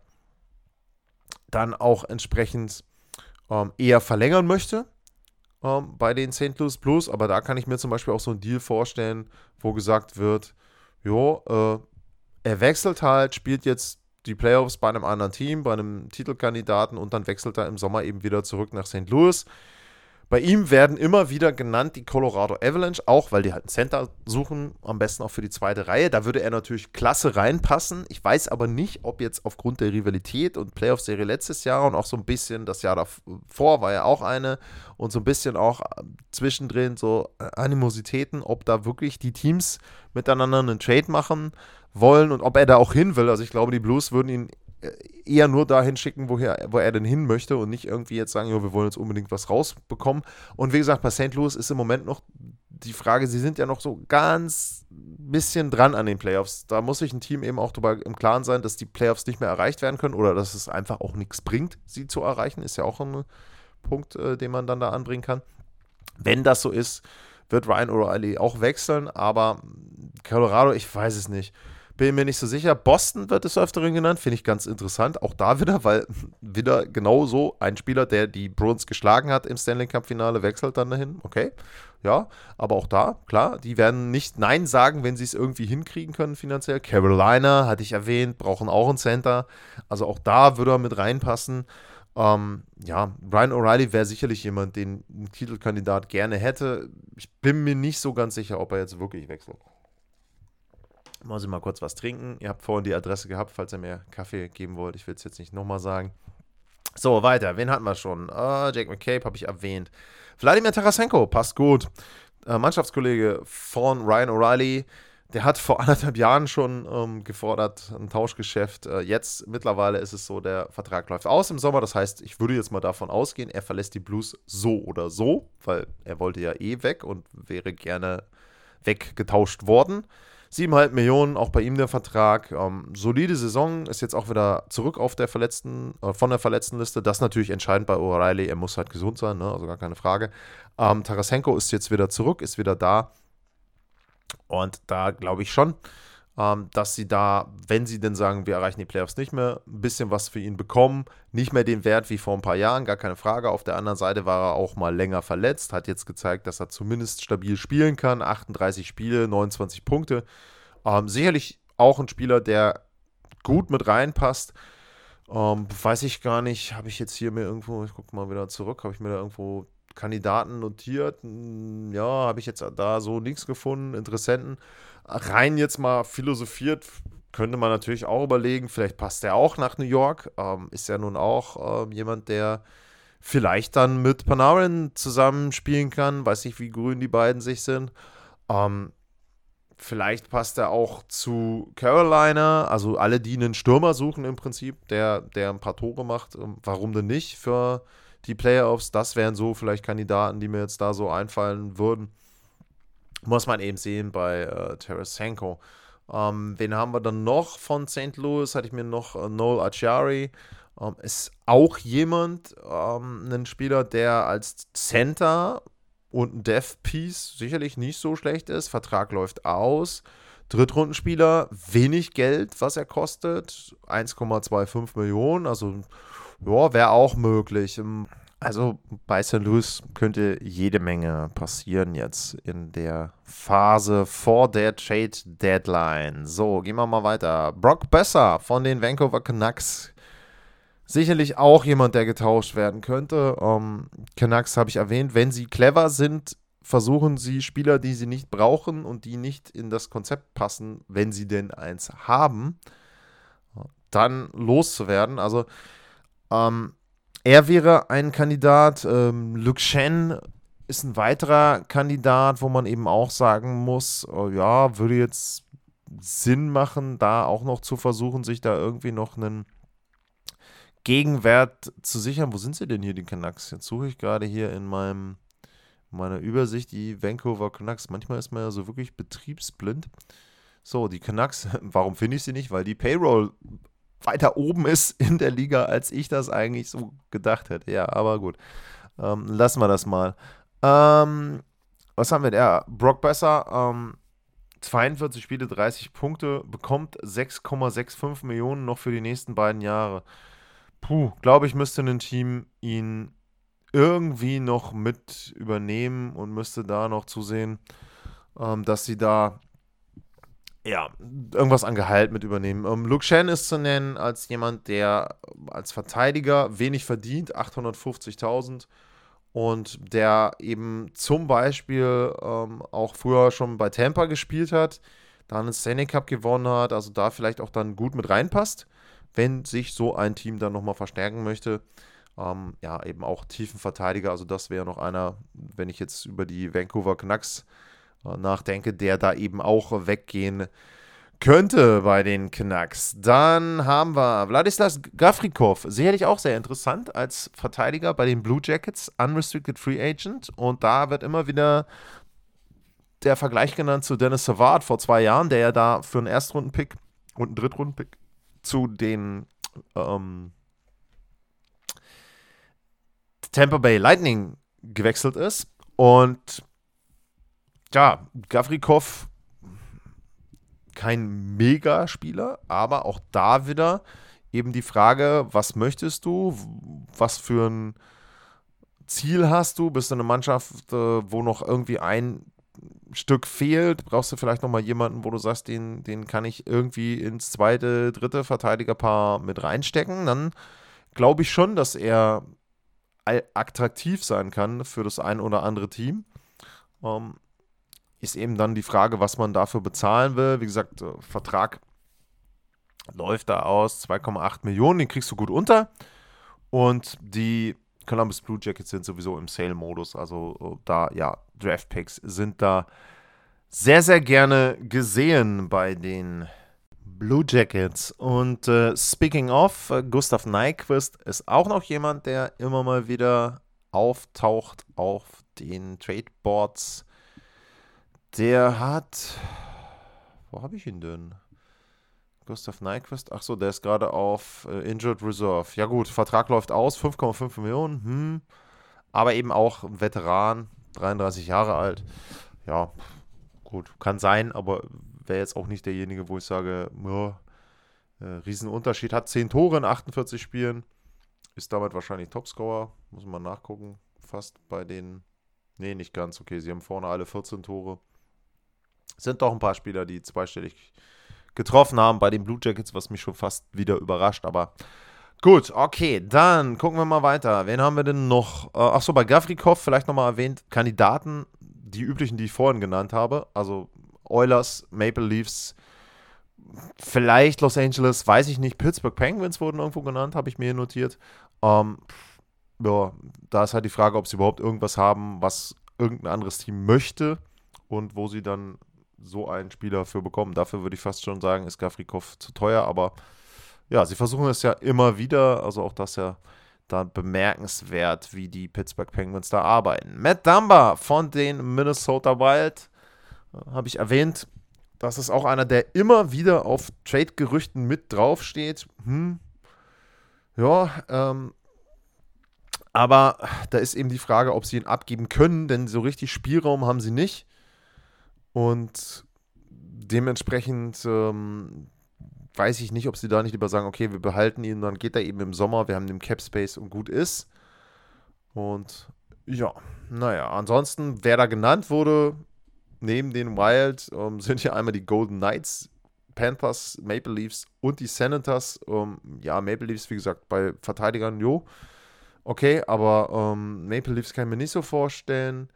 dann auch entsprechend ähm, eher verlängern möchte ähm, bei den St. Louis Blues. Aber da kann ich mir zum Beispiel auch so einen Deal vorstellen, wo gesagt wird, jo, äh, er wechselt halt, spielt jetzt die Playoffs bei einem anderen Team, bei einem Titelkandidaten und dann wechselt er im Sommer eben wieder zurück nach St. Louis. Bei ihm werden immer wieder genannt die Colorado Avalanche, auch weil die halt einen Center suchen, am besten auch für die zweite Reihe. Da würde er natürlich klasse reinpassen. Ich weiß aber nicht, ob jetzt aufgrund der Rivalität und Playoff-Serie letztes Jahr und auch so ein bisschen das Jahr davor war ja auch eine und so ein bisschen auch äh, zwischendrin so äh, Animositäten, ob da wirklich die Teams miteinander einen Trade machen wollen und ob er da auch hin will. Also ich glaube, die Blues würden ihn eher nur dahin schicken, woher, wo er denn hin möchte und nicht irgendwie jetzt sagen, jo, wir wollen jetzt unbedingt was rausbekommen. Und wie gesagt, bei St. Louis ist im Moment noch die Frage, sie sind ja noch so ganz bisschen dran an den Playoffs. Da muss sich ein Team eben auch darüber im Klaren sein, dass die Playoffs nicht mehr erreicht werden können oder dass es einfach auch nichts bringt, sie zu erreichen. Ist ja auch ein Punkt, äh, den man dann da anbringen kann. Wenn das so ist, wird Ryan O'Reilly auch wechseln, aber Colorado, ich weiß es nicht. Bin mir nicht so sicher. Boston wird des Öfteren genannt, finde ich ganz interessant. Auch da wieder, weil wieder genau so ein Spieler, der die Bruins geschlagen hat im Stanley Cup-Finale, wechselt dann dahin. Okay, ja, aber auch da, klar, die werden nicht Nein sagen, wenn sie es irgendwie hinkriegen können finanziell. Carolina, hatte ich erwähnt, brauchen auch ein Center. Also auch da würde er mit reinpassen. Ähm, ja, Ryan O'Reilly wäre sicherlich jemand, den ein Titelkandidat gerne hätte. Ich bin mir nicht so ganz sicher, ob er jetzt wirklich wechselt. Muss ich mal kurz was trinken. Ihr habt vorhin die Adresse gehabt, falls ihr mir Kaffee geben wollt. Ich will es jetzt nicht nochmal sagen. So, weiter. Wen hatten wir schon? Uh, Jake McCabe habe ich erwähnt. Wladimir Tarasenko, passt gut. Uh, Mannschaftskollege von Ryan O'Reilly. Der hat vor anderthalb Jahren schon ähm, gefordert, ein Tauschgeschäft. Äh, jetzt mittlerweile ist es so, der Vertrag läuft aus im Sommer. Das heißt, ich würde jetzt mal davon ausgehen, er verlässt die Blues so oder so, weil er wollte ja eh weg und wäre gerne weggetauscht worden. 7,5 Millionen, auch bei ihm der Vertrag. Ähm, solide Saison, ist jetzt auch wieder zurück auf der verletzten, äh, von der verletzten Liste. Das natürlich entscheidend bei O'Reilly. Er muss halt gesund sein, ne? also gar keine Frage. Ähm, Tarasenko ist jetzt wieder zurück, ist wieder da. Und da glaube ich schon, dass sie da, wenn sie denn sagen, wir erreichen die Playoffs nicht mehr, ein bisschen was für ihn bekommen. Nicht mehr den Wert wie vor ein paar Jahren, gar keine Frage. Auf der anderen Seite war er auch mal länger verletzt, hat jetzt gezeigt, dass er zumindest stabil spielen kann. 38 Spiele, 29 Punkte. Ähm, sicherlich auch ein Spieler, der gut mit reinpasst. Ähm, weiß ich gar nicht, habe ich jetzt hier mir irgendwo, ich gucke mal wieder zurück, habe ich mir da irgendwo Kandidaten notiert? Hm, ja, habe ich jetzt da so nichts gefunden. Interessenten rein jetzt mal philosophiert, könnte man natürlich auch überlegen, vielleicht passt er auch nach New York. Ähm, ist ja nun auch ähm, jemand, der vielleicht dann mit Panarin zusammenspielen kann. Weiß nicht, wie grün die beiden sich sind. Ähm, vielleicht passt er auch zu Carolina. Also alle, die einen Stürmer suchen im Prinzip, der, der ein paar Tore macht. Ähm, warum denn nicht für die Playoffs? Das wären so vielleicht Kandidaten, die mir jetzt da so einfallen würden. Muss man eben sehen bei äh, Tarasenko. Ähm, wen haben wir dann noch von St. Louis? Hatte ich mir noch äh, Noel Achari. Ähm, ist auch jemand, ähm, ein Spieler, der als Center und ein Dev-Piece sicherlich nicht so schlecht ist. Vertrag läuft aus. Drittrundenspieler, wenig Geld, was er kostet. 1,25 Millionen. Also, ja, wäre auch möglich. Ähm, also bei St. Louis könnte jede Menge passieren jetzt in der Phase vor der Trade Deadline. So, gehen wir mal weiter. Brock Besser von den Vancouver Canucks. Sicherlich auch jemand, der getauscht werden könnte. Ähm, Canucks habe ich erwähnt. Wenn sie clever sind, versuchen sie Spieler, die sie nicht brauchen und die nicht in das Konzept passen, wenn sie denn eins haben, dann loszuwerden. Also, ähm, er wäre ein Kandidat. Ähm, Luke Shen ist ein weiterer Kandidat, wo man eben auch sagen muss, oh ja, würde jetzt Sinn machen, da auch noch zu versuchen, sich da irgendwie noch einen Gegenwert zu sichern. Wo sind sie denn hier, die Canucks? Jetzt suche ich gerade hier in meinem meiner Übersicht die Vancouver Canucks. Manchmal ist man ja so wirklich betriebsblind. So, die Canucks, warum finde ich sie nicht? Weil die Payroll weiter oben ist in der Liga, als ich das eigentlich so gedacht hätte. Ja, aber gut. Ähm, lassen wir das mal. Ähm, was haben wir? Ja, Brock Besser, ähm, 42 Spiele, 30 Punkte, bekommt 6,65 Millionen noch für die nächsten beiden Jahre. Puh, glaube ich, müsste ein Team ihn irgendwie noch mit übernehmen und müsste da noch zusehen, ähm, dass sie da ja, irgendwas an Gehalt mit übernehmen. Um, ähm, Luke Shen ist zu nennen als jemand, der als Verteidiger wenig verdient, 850.000 und der eben zum Beispiel ähm, auch früher schon bei Tampa gespielt hat, da einen Stanley Cup gewonnen hat, also da vielleicht auch dann gut mit reinpasst, wenn sich so ein Team dann nochmal verstärken möchte. Ähm, ja, eben auch Tiefenverteidiger, also das wäre noch einer, wenn ich jetzt über die Vancouver Canucks nachdenke, der da eben auch weggehen könnte bei den Canucks. Dann haben wir Wladislas Gafrikov, sicherlich auch sehr interessant als Verteidiger bei den Blue Jackets, Unrestricted Free Agent. Und da wird immer wieder der Vergleich genannt zu Dennis Savard vor zwei Jahren, der ja da für einen Erstrunden-Pick und einen Drittrunden-Pick zu den ähm, Tampa Bay Lightning gewechselt ist. Und ja, Gavrikov kein Megaspieler, aber auch da wieder eben die Frage, was möchtest du, was für ein Ziel hast du, bist du eine Mannschaft, äh, wo noch irgendwie ein Stück fehlt, brauchst du vielleicht nochmal jemanden, wo du sagst, den, den kann ich irgendwie ins zweite, dritte Verteidigerpaar mit reinstecken, dann glaube ich schon, dass er attraktiv sein kann für das ein oder andere Team. Ähm, ist eben dann die Frage, was man dafür bezahlen will. Wie gesagt, äh, Vertrag läuft da aus, 2,8 Millionen, den kriegst du gut unter. Und die Columbus Blue Jackets sind sowieso im Sale-Modus. Also äh, da, ja, Draft Picks sind da sehr, sehr gerne gesehen bei den Blue Jackets. Und äh, speaking of, äh, Gustav Nyquist ist auch noch jemand, der immer mal wieder auftaucht auf den Tradeboards der hat, wo habe ich ihn denn? Gustav Nyquist, ach so, der ist gerade auf äh, Injured Reserve. Ja gut, Vertrag läuft aus, 5,5 Millionen, hm. aber eben auch ein Veteran, 33 Jahre alt. Ja, gut, kann sein, aber wäre jetzt auch nicht derjenige, wo ich sage, ja, äh, Riesenunterschied. Hat 10 Tore in 48 Spielen, ist damit wahrscheinlich Topscorer, muss man nachgucken, fast bei den, nee, nicht ganz, okay, sie haben vorne alle 14 Tore. Sind doch ein paar Spieler, die zweistellig getroffen haben bei den Blue Jackets, was mich schon fast wieder überrascht, aber gut, okay, dann gucken wir mal weiter. Wen haben wir denn noch? Äh, Achso, bei Gavrikov vielleicht nochmal erwähnt, Kandidaten, die üblichen, die ich vorhin genannt habe, also Oilers, Maple Leafs, vielleicht Los Angeles, weiß ich nicht, Pittsburgh Penguins wurden irgendwo genannt, habe ich mir hier notiert. Ähm, ja, da ist halt die Frage, ob sie überhaupt irgendwas haben, was irgendein anderes Team möchte und wo sie dann so einen Spieler für bekommen. Dafür würde ich fast schon sagen, ist Gafrikov zu teuer, aber ja, sie versuchen es ja immer wieder, also auch das ja da bemerkenswert, wie die Pittsburgh Penguins da arbeiten. Matt Dumba von den Minnesota Wild, äh, habe ich erwähnt, das ist auch einer, der immer wieder auf Trade-Gerüchten mit draufsteht. Hm. Ja, ähm, aber da ist eben die Frage, ob sie ihn abgeben können, denn so richtig Spielraum haben sie nicht. Und dementsprechend ähm, weiß ich nicht, ob sie da nicht lieber sagen, okay, wir behalten ihn, dann geht er eben im Sommer, wir haben den Cap Space und gut ist. Und ja, naja, ansonsten, wer da genannt wurde, neben den Wild, ähm, sind ja einmal die Golden Knights, Panthers, Maple Leafs und die Senators. Ähm, ja, Maple Leafs, wie gesagt, bei Verteidigern, jo. Okay, aber ähm, Maple Leafs kann ich mir nicht so vorstellen.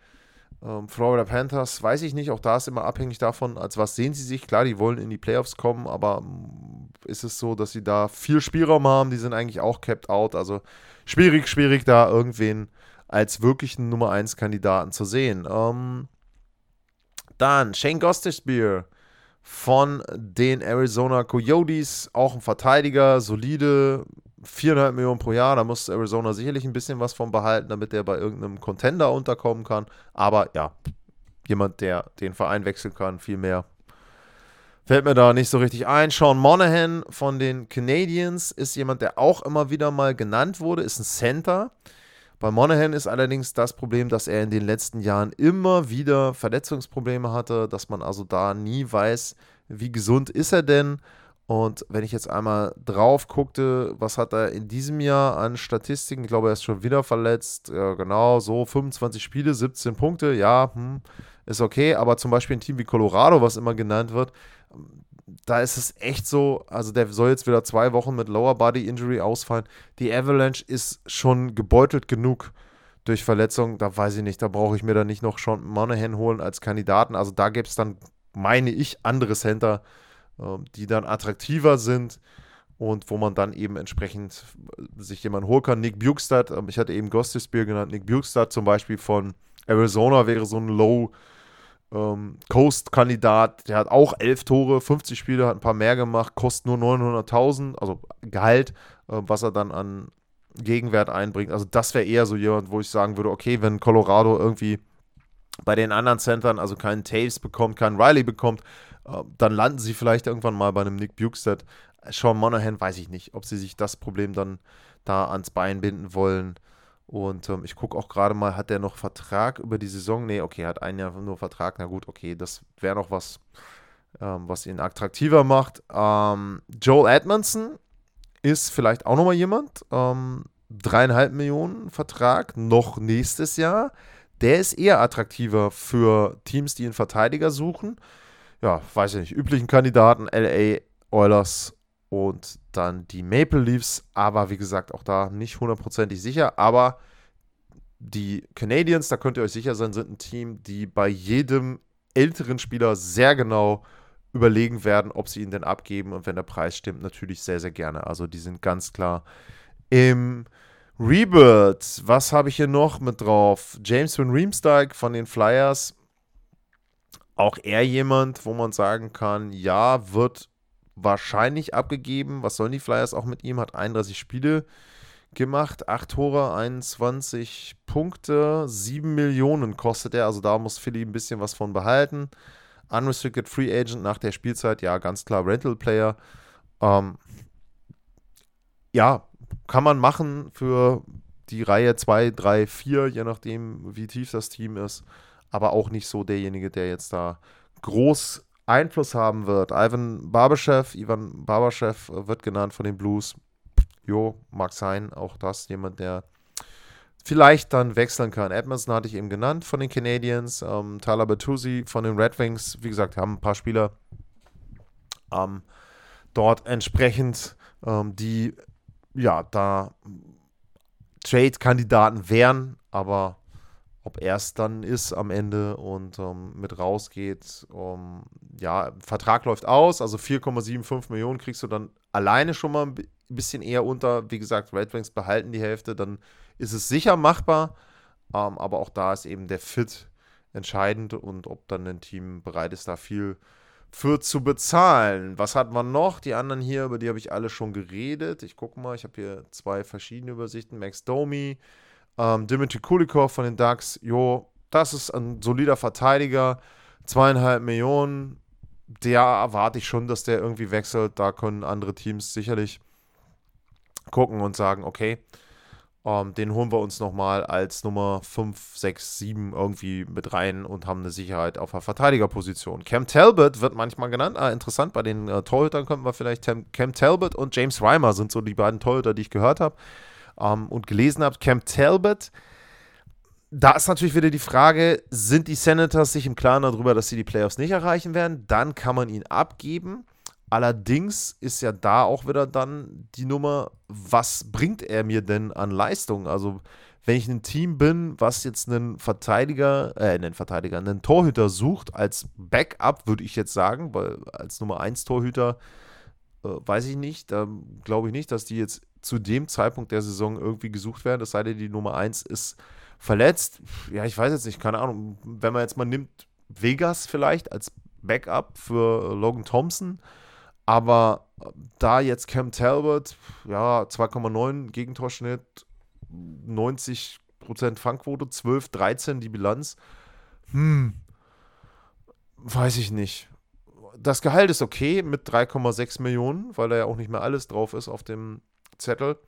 Ähm, Florida Panthers, weiß ich nicht, auch da ist immer abhängig davon, als was sehen sie sich. Klar, die wollen in die Playoffs kommen, aber ähm, ist es so, dass sie da viel Spielraum haben? Die sind eigentlich auch capped out. Also schwierig, schwierig, da irgendwen als wirklichen Nummer 1 Kandidaten zu sehen. Ähm, dann Shane Gostisbehere von den Arizona Coyotes, auch ein Verteidiger, solide, 4,5 Millionen pro Jahr, da muss Arizona sicherlich ein bisschen was von behalten, damit er bei irgendeinem Contender unterkommen kann. Aber ja, jemand, der den Verein wechseln kann, viel mehr. Fällt mir da nicht so richtig ein. Sean Monahan von den Canadiens ist jemand, der auch immer wieder mal genannt wurde, ist ein Center. Bei Monahan ist allerdings das Problem, dass er in den letzten Jahren immer wieder Verletzungsprobleme hatte, dass man also da nie weiß, wie gesund ist er denn. Und wenn ich jetzt einmal drauf guckte, was hat er in diesem Jahr an Statistiken? Ich glaube, er ist schon wieder verletzt. Ja, genau, so 25 Spiele, 17 Punkte. Ja, hm, ist okay. Aber zum Beispiel ein Team wie Colorado, was immer genannt wird, da ist es echt so, also der soll jetzt wieder zwei Wochen mit Lower Body Injury ausfallen. Die Avalanche ist schon gebeutelt genug durch Verletzungen. Da weiß ich nicht, da brauche ich mir dann nicht noch Sean Monahan holen als Kandidaten. Also da gibt es dann, meine ich, andere Center, die dann attraktiver sind und wo man dann eben entsprechend äh, sich jemanden holen kann. Nick Bukestad, ähm, ich hatte eben Gostisbeer genannt, Nick Bukestad zum Beispiel von Arizona wäre so ein Low ähm, Coast-Kandidat, der hat auch elf Tore, 50 Spiele, hat ein paar mehr gemacht, kostet nur 900.000, also Gehalt, was er dann an Gegenwert einbringt. Also das wäre eher so jemand, wo ich sagen würde, okay, wenn Colorado irgendwie bei den anderen Centern also keinen Taves bekommt, keinen Riley bekommt, dann landen sie vielleicht irgendwann mal bei einem Nick Bukestad. Sean Monahan weiß ich nicht, ob sie sich das Problem dann da ans Bein binden wollen. Und ähm, ich gucke auch gerade mal, hat der noch Vertrag über die Saison? Nee, okay, hat ein Jahr nur Vertrag. Na gut, okay, das wäre noch was, ähm, was ihn attraktiver macht. Ähm, Joel Edmondson ist vielleicht auch nochmal jemand. Ähm, dreieinhalb Millionen Vertrag, noch nächstes Jahr. Der ist eher attraktiver für Teams, die einen Verteidiger suchen ja, weiß ich nicht, üblichen Kandidaten, LA Oilers und dann die Maple Leafs, aber wie gesagt, auch da nicht hundertprozentig sicher, aber die Canadiens, da könnt ihr euch sicher sein, sind ein Team, die bei jedem älteren Spieler sehr genau überlegen werden, ob sie ihn denn abgeben und wenn der Preis stimmt, natürlich sehr, sehr gerne. Also die sind ganz klar im Rebirth. Was habe ich hier noch mit drauf? James Van Riemsdyk von den Flyers auch er jemand, wo man sagen kann, ja, wird wahrscheinlich abgegeben. Was sollen die Flyers auch mit ihm? Hat 31 Spiele gemacht, 8 Tore, 21 Punkte, 7 Millionen kostet er. Also da muss Philly ein bisschen was von behalten. Unrestricted Free Agent nach der Spielzeit, ja, ganz klar Rental Player. Ähm, ja, kann man machen für die Reihe 2, 3, 4, je nachdem, wie tief das Team ist. Aber auch nicht so derjenige, der jetzt da groß Einfluss haben wird. Ivan Barbaschew, Ivan Barbaschew wird genannt von den Blues. Jo, mag sein, auch das jemand, der vielleicht dann wechseln kann. Edmondson hatte ich eben genannt von den Canadiens, ähm, Tyler Bertuzzi von den Red Wings. Wie gesagt, haben ein paar Spieler ähm, dort entsprechend, ähm, die ja da Trade-Kandidaten wären, aber ob er es dann ist am Ende und ähm, mit rausgeht. Um, ja, Vertrag läuft aus, also 4,75 Millionen kriegst du dann alleine schon mal ein bisschen eher unter. Wie gesagt, Red Wings behalten die Hälfte, dann ist es sicher machbar, ähm, aber auch da ist eben der Fit entscheidend und ob dann ein Team bereit ist, da viel für zu bezahlen. Was hat man noch? Die anderen hier, über die habe ich alle schon geredet. Ich gucke mal, ich habe hier zwei verschiedene Übersichten. Max Domi, ähm, Dimitri Kulikov von den Ducks, jo, das ist ein solider Verteidiger, zweieinhalb Millionen. Der erwarte ich schon, dass der irgendwie wechselt. Da können andere Teams sicherlich gucken und sagen, okay, ähm, den holen wir uns nochmal als Nummer 5, 6, 7 irgendwie mit rein und haben eine Sicherheit auf der Verteidigerposition. Cam Talbot wird manchmal genannt. Ah, interessant, bei den äh, Torhütern könnten wir vielleicht Cam Talbot und James Reimer sind so die beiden Torhüter, die ich gehört habe ähm, und gelesen habe, Camp Talbot. Da ist natürlich wieder die Frage, sind die Senators sich im Klaren darüber, dass sie die Playoffs nicht erreichen werden? Dann kann man ihn abgeben. Allerdings ist ja da auch wieder dann die Nummer, was bringt er mir denn an Leistung? Also, wenn ich ein Team bin, was jetzt einen Verteidiger, äh, einen Verteidiger, einen Torhüter sucht, als Backup, würde ich jetzt sagen, weil als Nummer 1 Torhüter äh, weiß ich nicht, da glaube ich nicht, dass die jetzt zu dem Zeitpunkt der Saison irgendwie gesucht werden, es sei denn, die Nummer 1 ist verletzt. Ja, ich weiß jetzt nicht, keine Ahnung. Wenn man jetzt mal nimmt, Vegas vielleicht als Backup für Logan Thompson, aber da jetzt Cam Talbot, ja, 2,9 Gegentorschnitt, 90% Fangquote, 12, 13 die Bilanz. Hm, weiß ich nicht. Das Gehalt ist okay mit 3,6 Millionen, weil da ja auch nicht mehr alles drauf ist auf dem Zettel.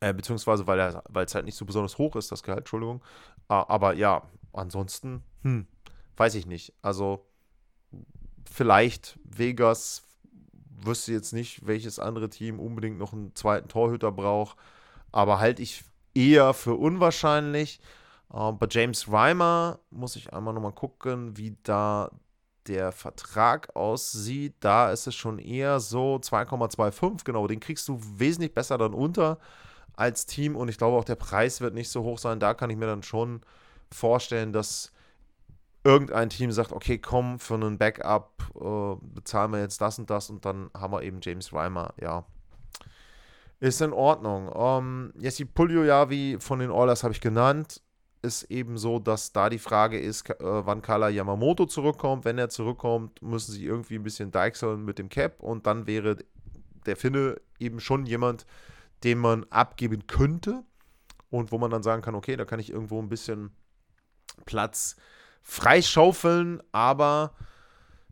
Äh, beziehungsweise, weil es halt nicht so besonders hoch ist, das Gehalt, Entschuldigung. Ah, aber ja, ansonsten, hm, weiß ich nicht. Also, vielleicht Vegas wüsste jetzt nicht, welches andere Team unbedingt noch einen zweiten Torhüter braucht. Aber halte ich eher für unwahrscheinlich. Äh, bei James Reimer muss ich einmal nochmal gucken, wie da der Vertrag aussieht, da ist es schon eher so 2,25, genau, den kriegst du wesentlich besser dann unter als Team und ich glaube auch der Preis wird nicht so hoch sein. Da kann ich mir dann schon vorstellen, dass irgendein Team sagt, okay, komm, für einen Backup äh, bezahlen wir jetzt das und das und dann haben wir eben James Reimer, ja. Ist in Ordnung. Ähm, Jesse Puljojavi von den Oilers habe ich genannt ist eben so, dass da die Frage ist, äh, wann Kala Yamamoto zurückkommt. Wenn er zurückkommt, müssen sie irgendwie ein bisschen deichseln mit dem Cap und dann wäre der Finne eben schon jemand, den man abgeben könnte und wo man dann sagen kann, okay, da kann ich irgendwo ein bisschen Platz freischaufeln, aber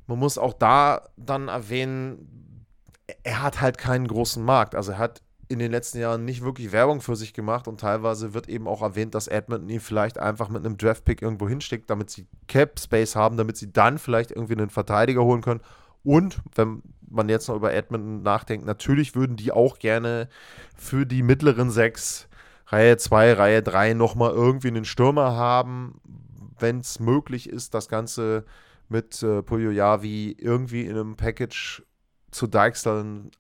man muss auch da dann erwähnen, er hat halt keinen großen Markt. Also er hat in den letzten Jahren nicht wirklich Werbung für sich gemacht und teilweise wird eben auch erwähnt, dass Edmonton ihn vielleicht einfach mit einem Draftpick irgendwo hinsteckt, damit sie Cap Space haben, damit sie dann vielleicht irgendwie einen Verteidiger holen können. Und wenn man jetzt noch über Edmonton nachdenkt, natürlich würden die auch gerne für die mittleren sechs, Reihe 2, Reihe 3 nochmal irgendwie einen Stürmer haben, wenn es möglich ist, das Ganze mit äh, Puyoyavi irgendwie in einem Package zu deichseln,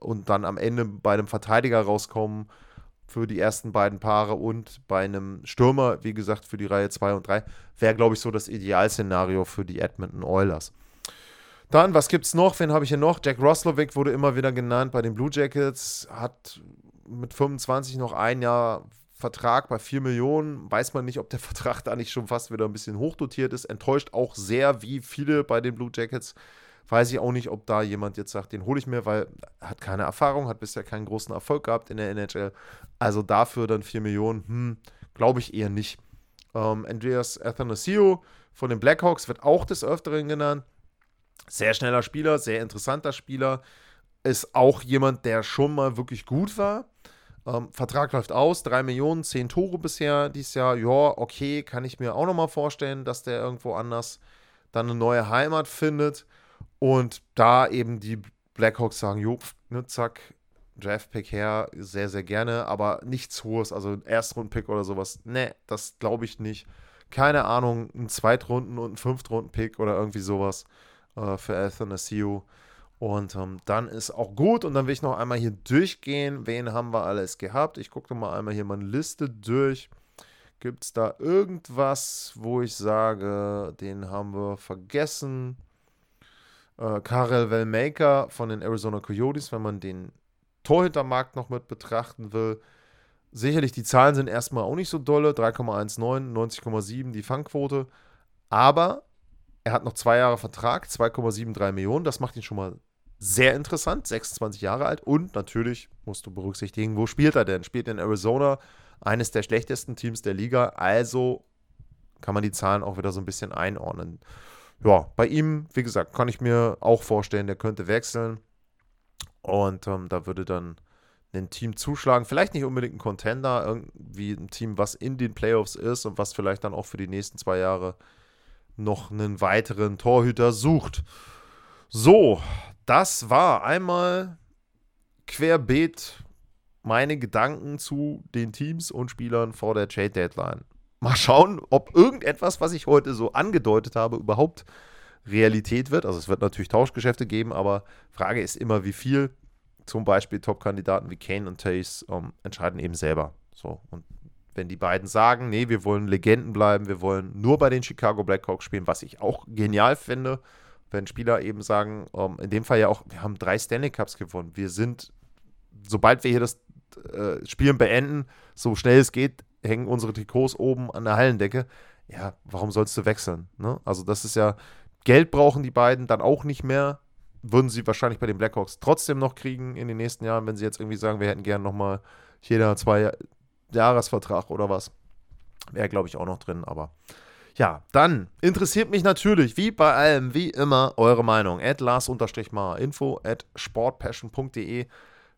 und dann am Ende bei einem Verteidiger rauskommen für die ersten beiden Paare und bei einem Stürmer, wie gesagt, für die Reihe 2 und 3, wäre, glaube ich, so das Idealszenario für die Edmonton Oilers. Dann, was gibt es noch? Wen habe ich hier noch? Jack Roslovic wurde immer wieder genannt bei den Blue Jackets, hat mit 25 noch ein Jahr Vertrag bei 4 Millionen. Weiß man nicht, ob der Vertrag da nicht schon fast wieder ein bisschen hochdotiert ist. Enttäuscht auch sehr, wie viele bei den Blue Jackets weiß ich auch nicht, ob da jemand jetzt sagt, den hole ich mir, weil er hat keine Erfahrung, hat bisher keinen großen Erfolg gehabt in der NHL. Also dafür dann 4 Millionen, hm, glaube ich eher nicht. Ähm, Andreas Athanasio von den Blackhawks wird auch des Öfteren genannt. Sehr schneller Spieler, sehr interessanter Spieler. Ist auch jemand, der schon mal wirklich gut war. Ähm, Vertrag läuft aus, 3 Millionen, 10 Tore bisher dieses Jahr. Ja, okay, kann ich mir auch nochmal vorstellen, dass der irgendwo anders dann eine neue Heimat findet. Und da eben die Blackhawks sagen, jo, ne, zack, Draft-Pick her, sehr, sehr gerne, aber nichts Hohes, also ein Erstrunden-Pick oder sowas. Ne, das glaube ich nicht. Keine Ahnung, ein Zweitrunden- und ein Fünftrunden-Pick oder irgendwie sowas äh, für Athanasiu. Und ähm, dann ist auch gut. Und dann will ich noch einmal hier durchgehen. Wen haben wir alles gehabt? Ich gucke mal einmal hier meine Liste durch. Gibt es da irgendwas, wo ich sage, den haben wir vergessen? Äh, Karel Wellmaker von den Arizona Coyotes, wenn man den Torhintermarkt noch mit betrachten will. Sicherlich, die Zahlen sind erstmal auch nicht so dolle. 3,19, 90,7 die Fangquote. Aber er hat noch zwei Jahre Vertrag, 2,73 Millionen. Das macht ihn schon mal sehr interessant, 26 Jahre alt. Und natürlich musst du berücksichtigen, wo spielt er denn? Spielt in Arizona, eines der schlechtesten Teams der Liga. Also kann man die Zahlen auch wieder so ein bisschen einordnen. Ja, bei ihm, wie gesagt, kann ich mir auch vorstellen, der könnte wechseln. Und ähm, da würde dann ein Team zuschlagen. Vielleicht nicht unbedingt ein Contender, irgendwie ein Team, was in den Playoffs ist und was vielleicht dann auch für die nächsten zwei Jahre noch einen weiteren Torhüter sucht. So, das war einmal querbeet meine Gedanken zu den Teams und Spielern vor der Trade Deadline. Mal schauen, ob irgendetwas, was ich heute so angedeutet habe, überhaupt Realität wird. Also es wird natürlich Tauschgeschäfte geben, aber Frage ist immer, wie viel. Zum Beispiel Top-Kandidaten wie Kane und Tace ähm, entscheiden eben selber. So, und wenn die beiden sagen, nee, wir wollen Legenden bleiben, wir wollen nur bei den Chicago Blackhawks spielen, was ich auch genial finde, wenn Spieler eben sagen, ähm, in dem Fall ja auch, wir haben drei Stanley Cups gewonnen. Wir sind, sobald wir hier das äh, Spielen beenden, so schnell es geht, hängen unsere Trikots oben an der Hallendecke. Ja, warum sollst du wechseln? Ne? Also, das ist ja, Geld brauchen die beiden dann auch nicht mehr. Würden sie wahrscheinlich bei den Blackhawks trotzdem noch kriegen in den nächsten Jahren, wenn sie jetzt irgendwie sagen, wir hätten gerne nochmal jeder zwei Jahresvertrag oder was. Wäre, glaube ich, auch noch drin, aber ja, dann interessiert mich natürlich, wie bei allem, wie immer, eure Meinung. At Lars-Mar, info at sportpassion.de.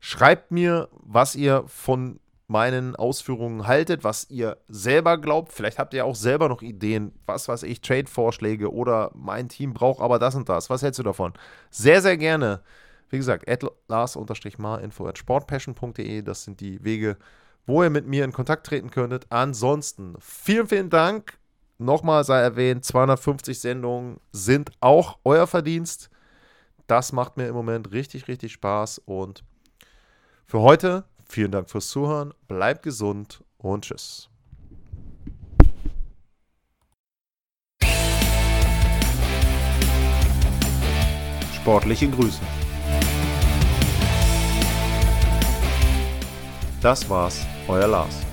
Schreibt mir, was ihr von meinen Ausführungen haltet, was ihr selber glaubt. Vielleicht habt ihr auch selber noch Ideen, was weiß ich, Trade-Vorschläge oder mein Team braucht aber das und das. Was hältst du davon? Sehr, sehr gerne. Wie gesagt, at Lars-Mar, info at sportpassion.de. Das sind die Wege, wo ihr mit mir in Kontakt treten könntet. Ansonsten vielen, vielen Dank. Nochmal sei erwähnt, 250 Sendungen sind auch euer Verdienst. Das macht mir im Moment richtig, richtig Spaß. Und für heute vielen Dank fürs Zuhören. Bleibt gesund und tschüss. Sportliche Grüße. Das war's, euer Lars.